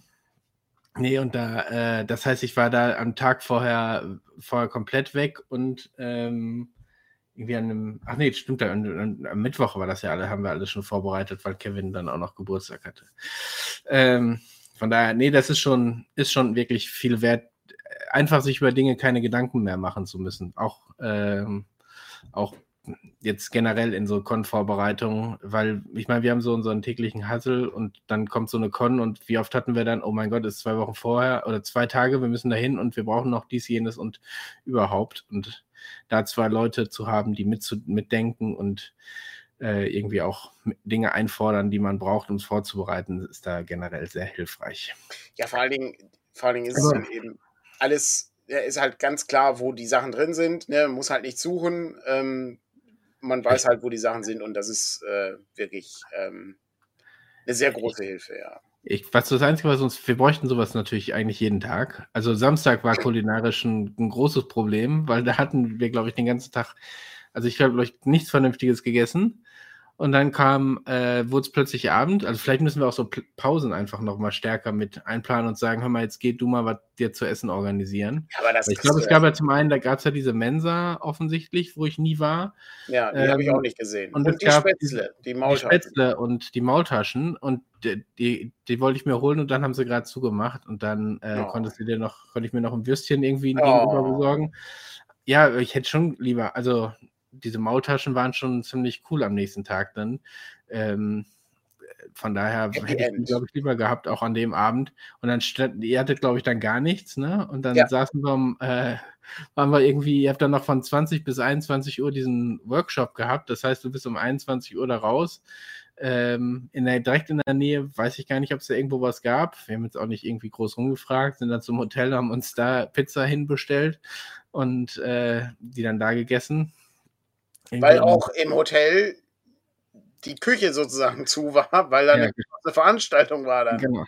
Nee, und da, äh, das heißt, ich war da am Tag vorher, vorher komplett weg und ähm, irgendwie an einem, ach nee, stimmt, am, am Mittwoch war das ja alle, haben wir alles schon vorbereitet, weil Kevin dann auch noch Geburtstag hatte. Ähm, von daher, nee, das ist schon, ist schon wirklich viel wert, einfach sich über Dinge keine Gedanken mehr machen zu müssen. Auch, ähm, auch jetzt generell in so Con-Vorbereitungen, weil ich meine, wir haben so unseren täglichen Hustle und dann kommt so eine Con und wie oft hatten wir dann, oh mein Gott, ist zwei Wochen vorher oder zwei Tage, wir müssen dahin und wir brauchen noch dies, jenes und überhaupt. Und da zwei Leute zu haben, die mit mitdenken und äh, irgendwie auch Dinge einfordern, die man braucht, um es vorzubereiten, ist da generell sehr hilfreich. Ja, vor allen Dingen, vor allen Dingen ist Aber, es eben alles ja, ist halt ganz klar, wo die Sachen drin sind. Ne? Man muss halt nicht suchen. Ähm, man weiß halt, wo die Sachen sind und das ist äh, wirklich ähm, eine sehr große Hilfe, ja. Ich, was das Einzige, was uns, wir bräuchten sowas natürlich eigentlich jeden Tag. Also Samstag war kulinarisch ein, ein großes Problem, weil da hatten wir, glaube ich, den ganzen Tag, also ich habe, nichts Vernünftiges gegessen. Und dann kam, äh, wurde es plötzlich Abend. Also vielleicht müssen wir auch so Pausen einfach noch mal stärker mit einplanen und sagen, hör mal, jetzt geh du mal was dir zu essen organisieren. Ja, aber das ich glaube, es gab ja zum einen, da gab es ja diese Mensa offensichtlich, wo ich nie war. Ja, die ähm, habe ich auch nicht gesehen. Und, und die Spätzle, die Maultaschen. Die Spätzle und die Maultaschen. Und die, die, die, wollte ich mir holen und dann haben sie gerade zugemacht. Und dann äh, oh. konntest du dir noch, konnte ich mir noch ein Würstchen irgendwie oh. gegenüber besorgen. Ja, ich hätte schon lieber, also diese Maultaschen waren schon ziemlich cool am nächsten Tag dann. Ähm, von daher Happy hätte ich glaube ich, lieber gehabt, auch an dem Abend. Und dann stand, ihr hattet, glaube ich, dann gar nichts, ne? Und dann Ja. saßen wir, um, äh, waren wir irgendwie, ihr habt dann noch von 20 bis 21 Uhr diesen Workshop gehabt. Das heißt, du bist um 21 Uhr da raus. Ähm, in der, direkt in der Nähe weiß ich gar nicht, ob es da irgendwo was gab. Wir haben jetzt auch nicht irgendwie groß rumgefragt, sind dann zum Hotel, haben uns da Pizza hinbestellt und äh, die dann da gegessen. Weil auch im Hotel die Küche sozusagen zu war, weil da Ja, eine große Veranstaltung war dann. Genau.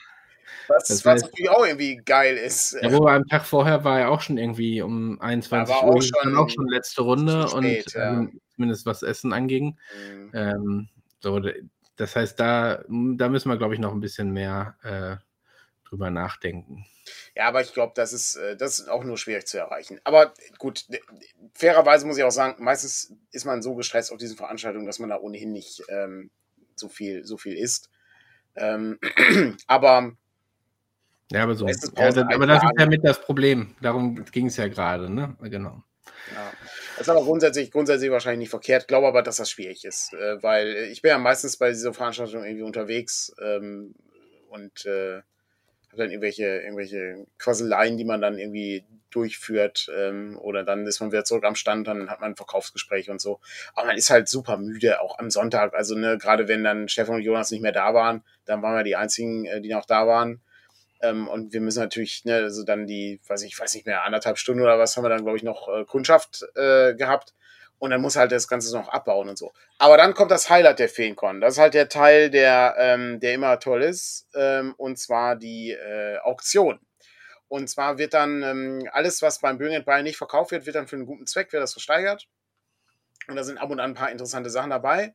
Was, Das was heißt- natürlich auch irgendwie geil ist. Ja, wo am Tag vorher war ja auch schon irgendwie um 21 war Uhr, auch schon auch schon letzte Runde zu und spät, ja. ähm, zumindest was Essen anging. Mhm. Ähm, so, das heißt, da, da müssen wir, glaube ich, noch ein bisschen mehr äh, drüber nachdenken. Ja, aber ich glaube, das ist, äh, das ist auch nur schwierig zu erreichen. Aber gut, d- fairerweise muss ich auch sagen, meistens ist man so gestresst auf diesen Veranstaltungen, dass man da ohnehin nicht ähm, so viel, so viel isst. Ähm, aber Ja, aber so. Das, aber das ist ja mit das Problem. Darum ging es ja gerade, ne? Genau. Ja. Das ist aber grundsätzlich, grundsätzlich wahrscheinlich nicht verkehrt. Glaube aber, dass das schwierig ist, äh, weil ich bin ja meistens bei dieser Veranstaltung irgendwie unterwegs ähm, und äh, habe dann irgendwelche, irgendwelche Quasseleien, die man dann irgendwie durchführt ähm, oder dann ist man wieder zurück am Stand, dann hat man ein Verkaufsgespräch und so. Aber man ist halt super müde, auch am Sonntag. Also ne, gerade wenn dann Stefan und Jonas nicht mehr da waren, dann waren wir die einzigen, äh, die noch da waren. Ähm, und wir müssen natürlich, ne, also dann die, weiß ich, weiß nicht mehr, anderthalb Stunden oder was haben wir dann, glaube ich, noch äh, Kundschaft äh, gehabt. Und dann muss halt das Ganze noch abbauen und so. Aber dann kommt das Highlight der Feencon. Das ist halt der Teil, der, ähm, der immer toll ist. Ähm, und zwar die äh, Auktion. Und zwar wird dann ähm, alles, was beim Bögen Bayern nicht verkauft wird, wird dann für einen guten Zweck, wird das versteigert. Und da sind ab und an ein paar interessante Sachen dabei.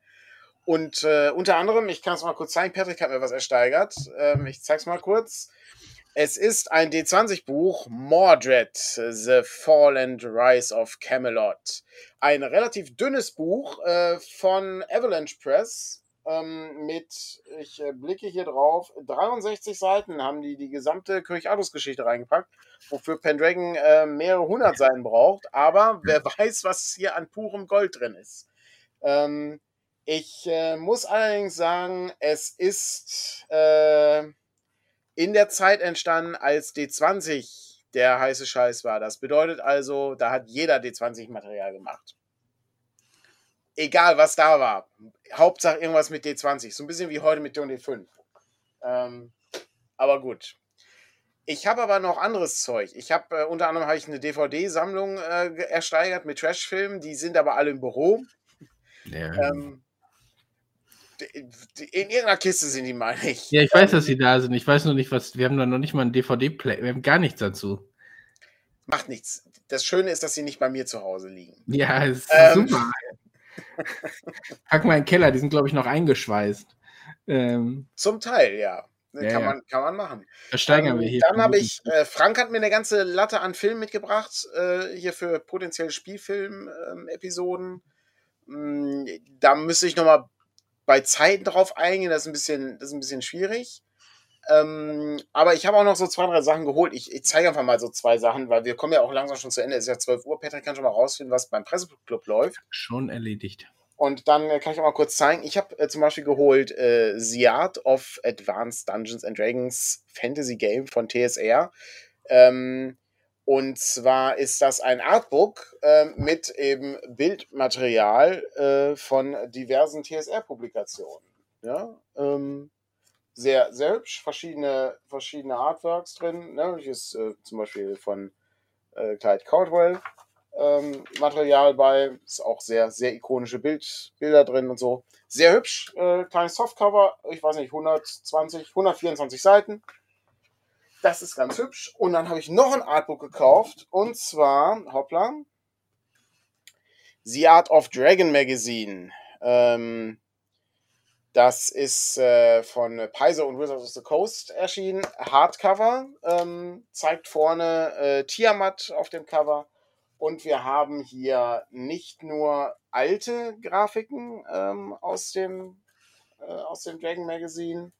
Und äh, unter anderem, ich kann es mal kurz zeigen, Patrick hat mir was ersteigert. Ähm, ich zeig's mal kurz. Es ist ein D20-Buch, Mordred, The Fall and Rise of Camelot. Ein relativ dünnes Buch äh, von Avalanche Press ähm, mit, ich äh, blicke hier drauf, 63 Seiten haben die die gesamte König-Artus-Geschichte reingepackt, wofür Pendragon äh, mehrere hundert Seiten braucht. Aber wer weiß, was hier an purem Gold drin ist. Ähm, ich äh, muss allerdings sagen, es ist äh, in der Zeit entstanden, als D20 der heiße Scheiß war. Das bedeutet also, da hat jeder D20-Material gemacht. Egal, was da war. Hauptsache irgendwas mit D20. So ein bisschen wie heute mit D5. Ähm, aber gut. Ich habe aber noch anderes Zeug. Ich habe äh, unter anderem habe ich eine DVD-Sammlung äh, ge- ersteigert mit Trashfilmen. Die sind aber alle im Büro. Ja, Ähm, in irgendeiner Kiste sind die, meine ich. ja ich weiß, dass sie da sind. Ich weiß nur nicht, was. Wir haben da noch nicht mal einen DVD-Play. Wir haben gar nichts dazu. Macht nichts. Das Schöne ist, dass sie nicht bei mir zu Hause liegen. Ja, ist Ähm. super. Pack mal in den Keller, die sind, glaube ich, noch eingeschweißt. Ähm, Zum Teil, ja. Ja, kann, ja. Man, kann man machen. das steigern Ähm, wir hier. Dann habe ich, äh, Frank hat mir eine ganze Latte an Filmen mitgebracht, äh, hier für potenzielle Spielfilm-Episoden. Mm, da müsste ich nochmal bei Zeiten drauf eingehen, das ist ein bisschen, das ist ein bisschen schwierig. Ähm, aber ich habe auch noch so zwei, drei Sachen geholt. Ich, ich zeige einfach mal so zwei Sachen, weil wir kommen ja auch langsam schon zu Ende. Es ist ja 12 Uhr. Patrick kann schon mal rausfinden, was beim Presseclub läuft. Schon erledigt. Und dann äh, kann ich auch mal kurz zeigen. Ich habe äh, zum Beispiel geholt äh, The Art of Advanced Dungeons and Dragons Fantasy Game von TSR. Ähm, und zwar ist das ein Artbook ähm, mit eben Bildmaterial äh, von diversen TSR-Publikationen. Ja, ähm, sehr, sehr hübsch. Verschiedene, verschiedene Artworks drin. Ne? Hier ist äh, zum Beispiel von äh, Clyde Caldwell ähm, Material bei. Ist auch sehr, sehr ikonische Bild, Bilder drin und so. Sehr hübsch. Äh, kleines Softcover. Ich weiß nicht, 120, 124 Seiten. Das ist ganz hübsch. Und dann habe ich noch ein Artbook gekauft. Und zwar, hoppla, The Art of Dragon Magazine. Ähm, das ist äh, von Paizo und Wizards of the Coast erschienen. Hardcover. Ähm, zeigt vorne äh, Tiamat auf dem Cover. Und wir haben hier nicht nur alte Grafiken ähm, aus, dem, äh, aus dem Dragon Magazine,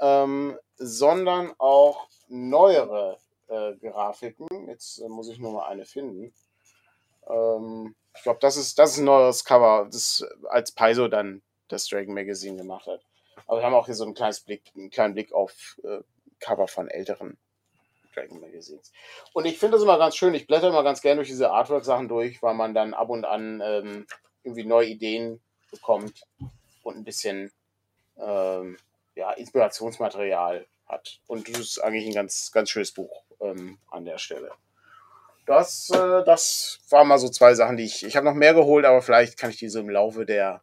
ähm, sondern auch neuere äh, Grafiken. Jetzt äh, muss ich nur mal eine finden. Ähm, ich glaube, das ist, das ist ein neues Cover, das als Paizo dann das Dragon Magazine gemacht hat. Aber wir haben auch hier so einen, kleines Blick, einen kleinen Blick auf äh, Cover von älteren Dragon Magazines. Und ich finde das immer ganz schön. Ich blätter immer ganz gerne durch diese Artwork-Sachen durch, weil man dann ab und an ähm, irgendwie neue Ideen bekommt und ein bisschen ähm, ja, Inspirationsmaterial hat. Und das ist eigentlich ein ganz, ganz schönes Buch ähm, an der Stelle. Das, äh, das waren mal so zwei Sachen, die ich. Ich habe noch mehr geholt, aber vielleicht kann ich diese im Laufe der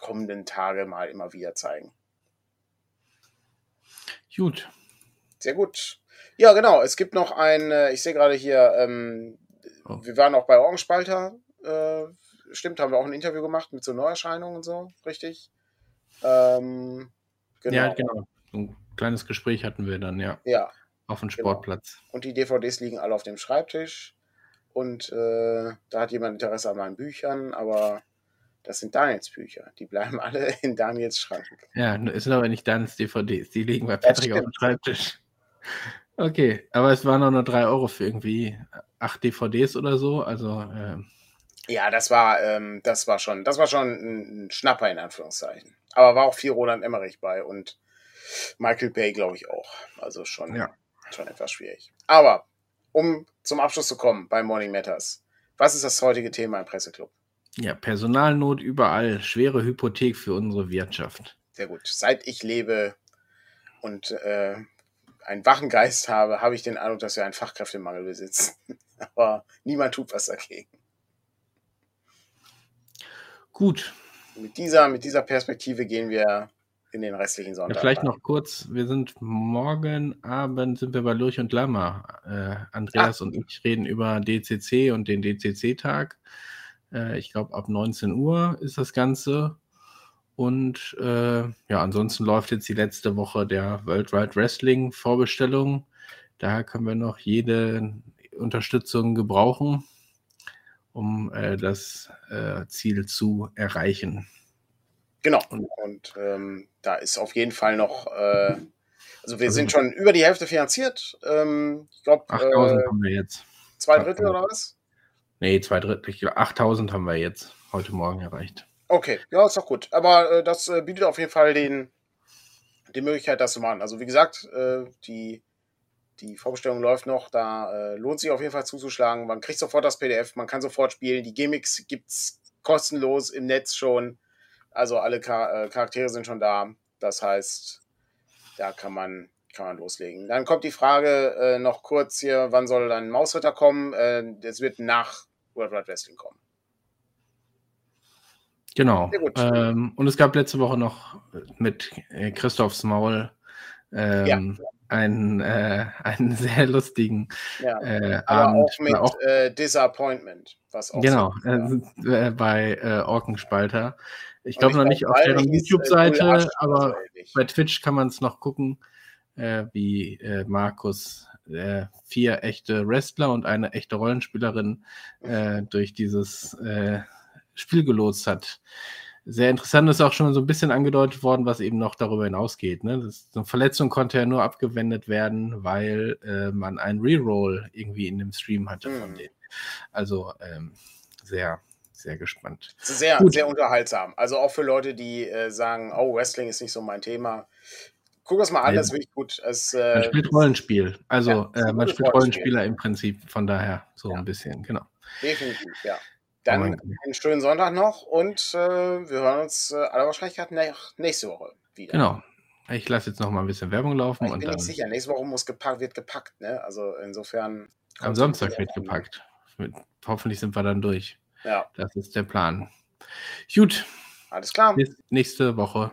kommenden Tage mal immer wieder zeigen. Gut. Sehr gut. Ja, genau. Es gibt noch ein, äh, ich sehe gerade hier, ähm, oh. wir waren auch bei Orgenspalter. Äh, stimmt, haben wir auch ein Interview gemacht mit so Neuerscheinungen und so, richtig? Ähm, genau. Ja, genau. Ein kleines Gespräch hatten wir dann, ja. Ja. Auf dem genau. Sportplatz. Genau. Und die DVDs liegen alle auf dem Schreibtisch. Und äh, da hat jemand Interesse an meinen Büchern, aber das sind Daniels Bücher. Die bleiben alle in Daniels Schrank. Ja, es sind aber nicht Daniels DVDs. Die liegen bei Patrick auf dem Schreibtisch. Okay, aber es waren auch nur 3 Euro für irgendwie acht DVDs oder so. Also. Äh, ja, das war, ähm, das war schon, das war schon ein Schnapper in Anführungszeichen. Aber war auch viel Roland Emmerich bei und Michael Bay, glaube ich, auch. Also schon, ja. schon etwas schwierig. Aber um zum Abschluss zu kommen bei Morning Matters, was ist das heutige Thema im Presseclub? Ja, Personalnot überall, schwere Hypothek für unsere Wirtschaft. Sehr gut. Seit ich lebe und äh, einen wachen Geist habe, habe ich den Eindruck, dass wir einen Fachkräftemangel besitzen. Aber niemand tut was dagegen. Gut. Mit dieser, mit dieser Perspektive gehen wir in den restlichen Sonntag. Ja, vielleicht noch kurz, wir sind morgen Abend sind wir bei Lurch und Lammer. Äh, Andreas ah. und ich reden über DCC und den DCC-Tag. Äh, ich glaube, ab 19 Uhr ist das Ganze. Und äh, ja, ansonsten läuft jetzt die letzte Woche der World Wide Wrestling Vorbestellung. Daher können wir noch jede Unterstützung gebrauchen, um äh, das äh, Ziel zu erreichen. Genau. Und, und ähm, da ist auf jeden Fall noch, äh, also wir also, sind schon über die Hälfte finanziert. Ähm, ich glaube, 8000 äh, haben wir jetzt. Zwei Drittel oder was? Nee, zwei Drittel. 8000 haben wir jetzt heute Morgen erreicht. Okay, ja, ist doch gut. Aber äh, das äh, bietet auf jeden Fall den, die Möglichkeit, das zu machen. Also wie gesagt, die, die Vorbestellung läuft noch, da äh, lohnt sich auf jeden Fall zuzuschlagen. Man kriegt sofort das PDF, man kann sofort spielen. Die Gimmicks gibt es kostenlos im Netz schon. Also alle Char äh, Charaktere sind schon da. Das heißt, da kann man, kann man loslegen. Dann kommt die Frage äh, noch kurz hier, wann soll dann Mausritter kommen? Es wird nach World Wide Wrestling kommen. Genau. Ähm, und es gab letzte Woche noch mit äh, Christophs Maul ähm, ja. Einen, äh, einen sehr lustigen ja. äh, Abend. Auch mit auch, äh, Disappointment. Was auch genau, so, äh, bei äh, Orkenspalter. Ich glaube noch nicht auf deren YouTube-Seite, aber bei Twitch kann man es noch gucken, wie Markus vier echte Wrestler und eine echte Rollenspielerin durch dieses Spiel gelotst hat. Sehr interessant ist auch schon so ein bisschen angedeutet worden, was eben noch darüber hinausgeht. Ne? Das, eine Verletzung konnte ja nur abgewendet werden, weil äh, man einen Reroll irgendwie in dem Stream hatte mhm. von denen. Also ähm, sehr, sehr gespannt. Sehr, Gut. sehr unterhaltsam. Also auch für Leute, die äh, sagen, oh, Wrestling ist nicht so mein Thema. Guck das mal an, das ist wirklich gut. Es, äh, man spielt Rollenspiel. Also ja, äh, man spielt Rollenspieler im Prinzip, von daher so ja. ein bisschen, genau. Definitiv, ja. Dann einen schönen Sonntag noch und äh, wir hören uns äh, aller Wahrscheinlichkeit nächste Woche wieder. Genau. Ich lasse jetzt noch mal ein bisschen Werbung laufen. Ich bin nicht sicher. Nächste Woche muss gepackt, wird gepackt. Ne? Also insofern. Am Samstag wird gepackt. Mit, hoffentlich sind wir dann durch. Ja. Das ist der Plan. Gut. Alles klar. Bis nächste Woche.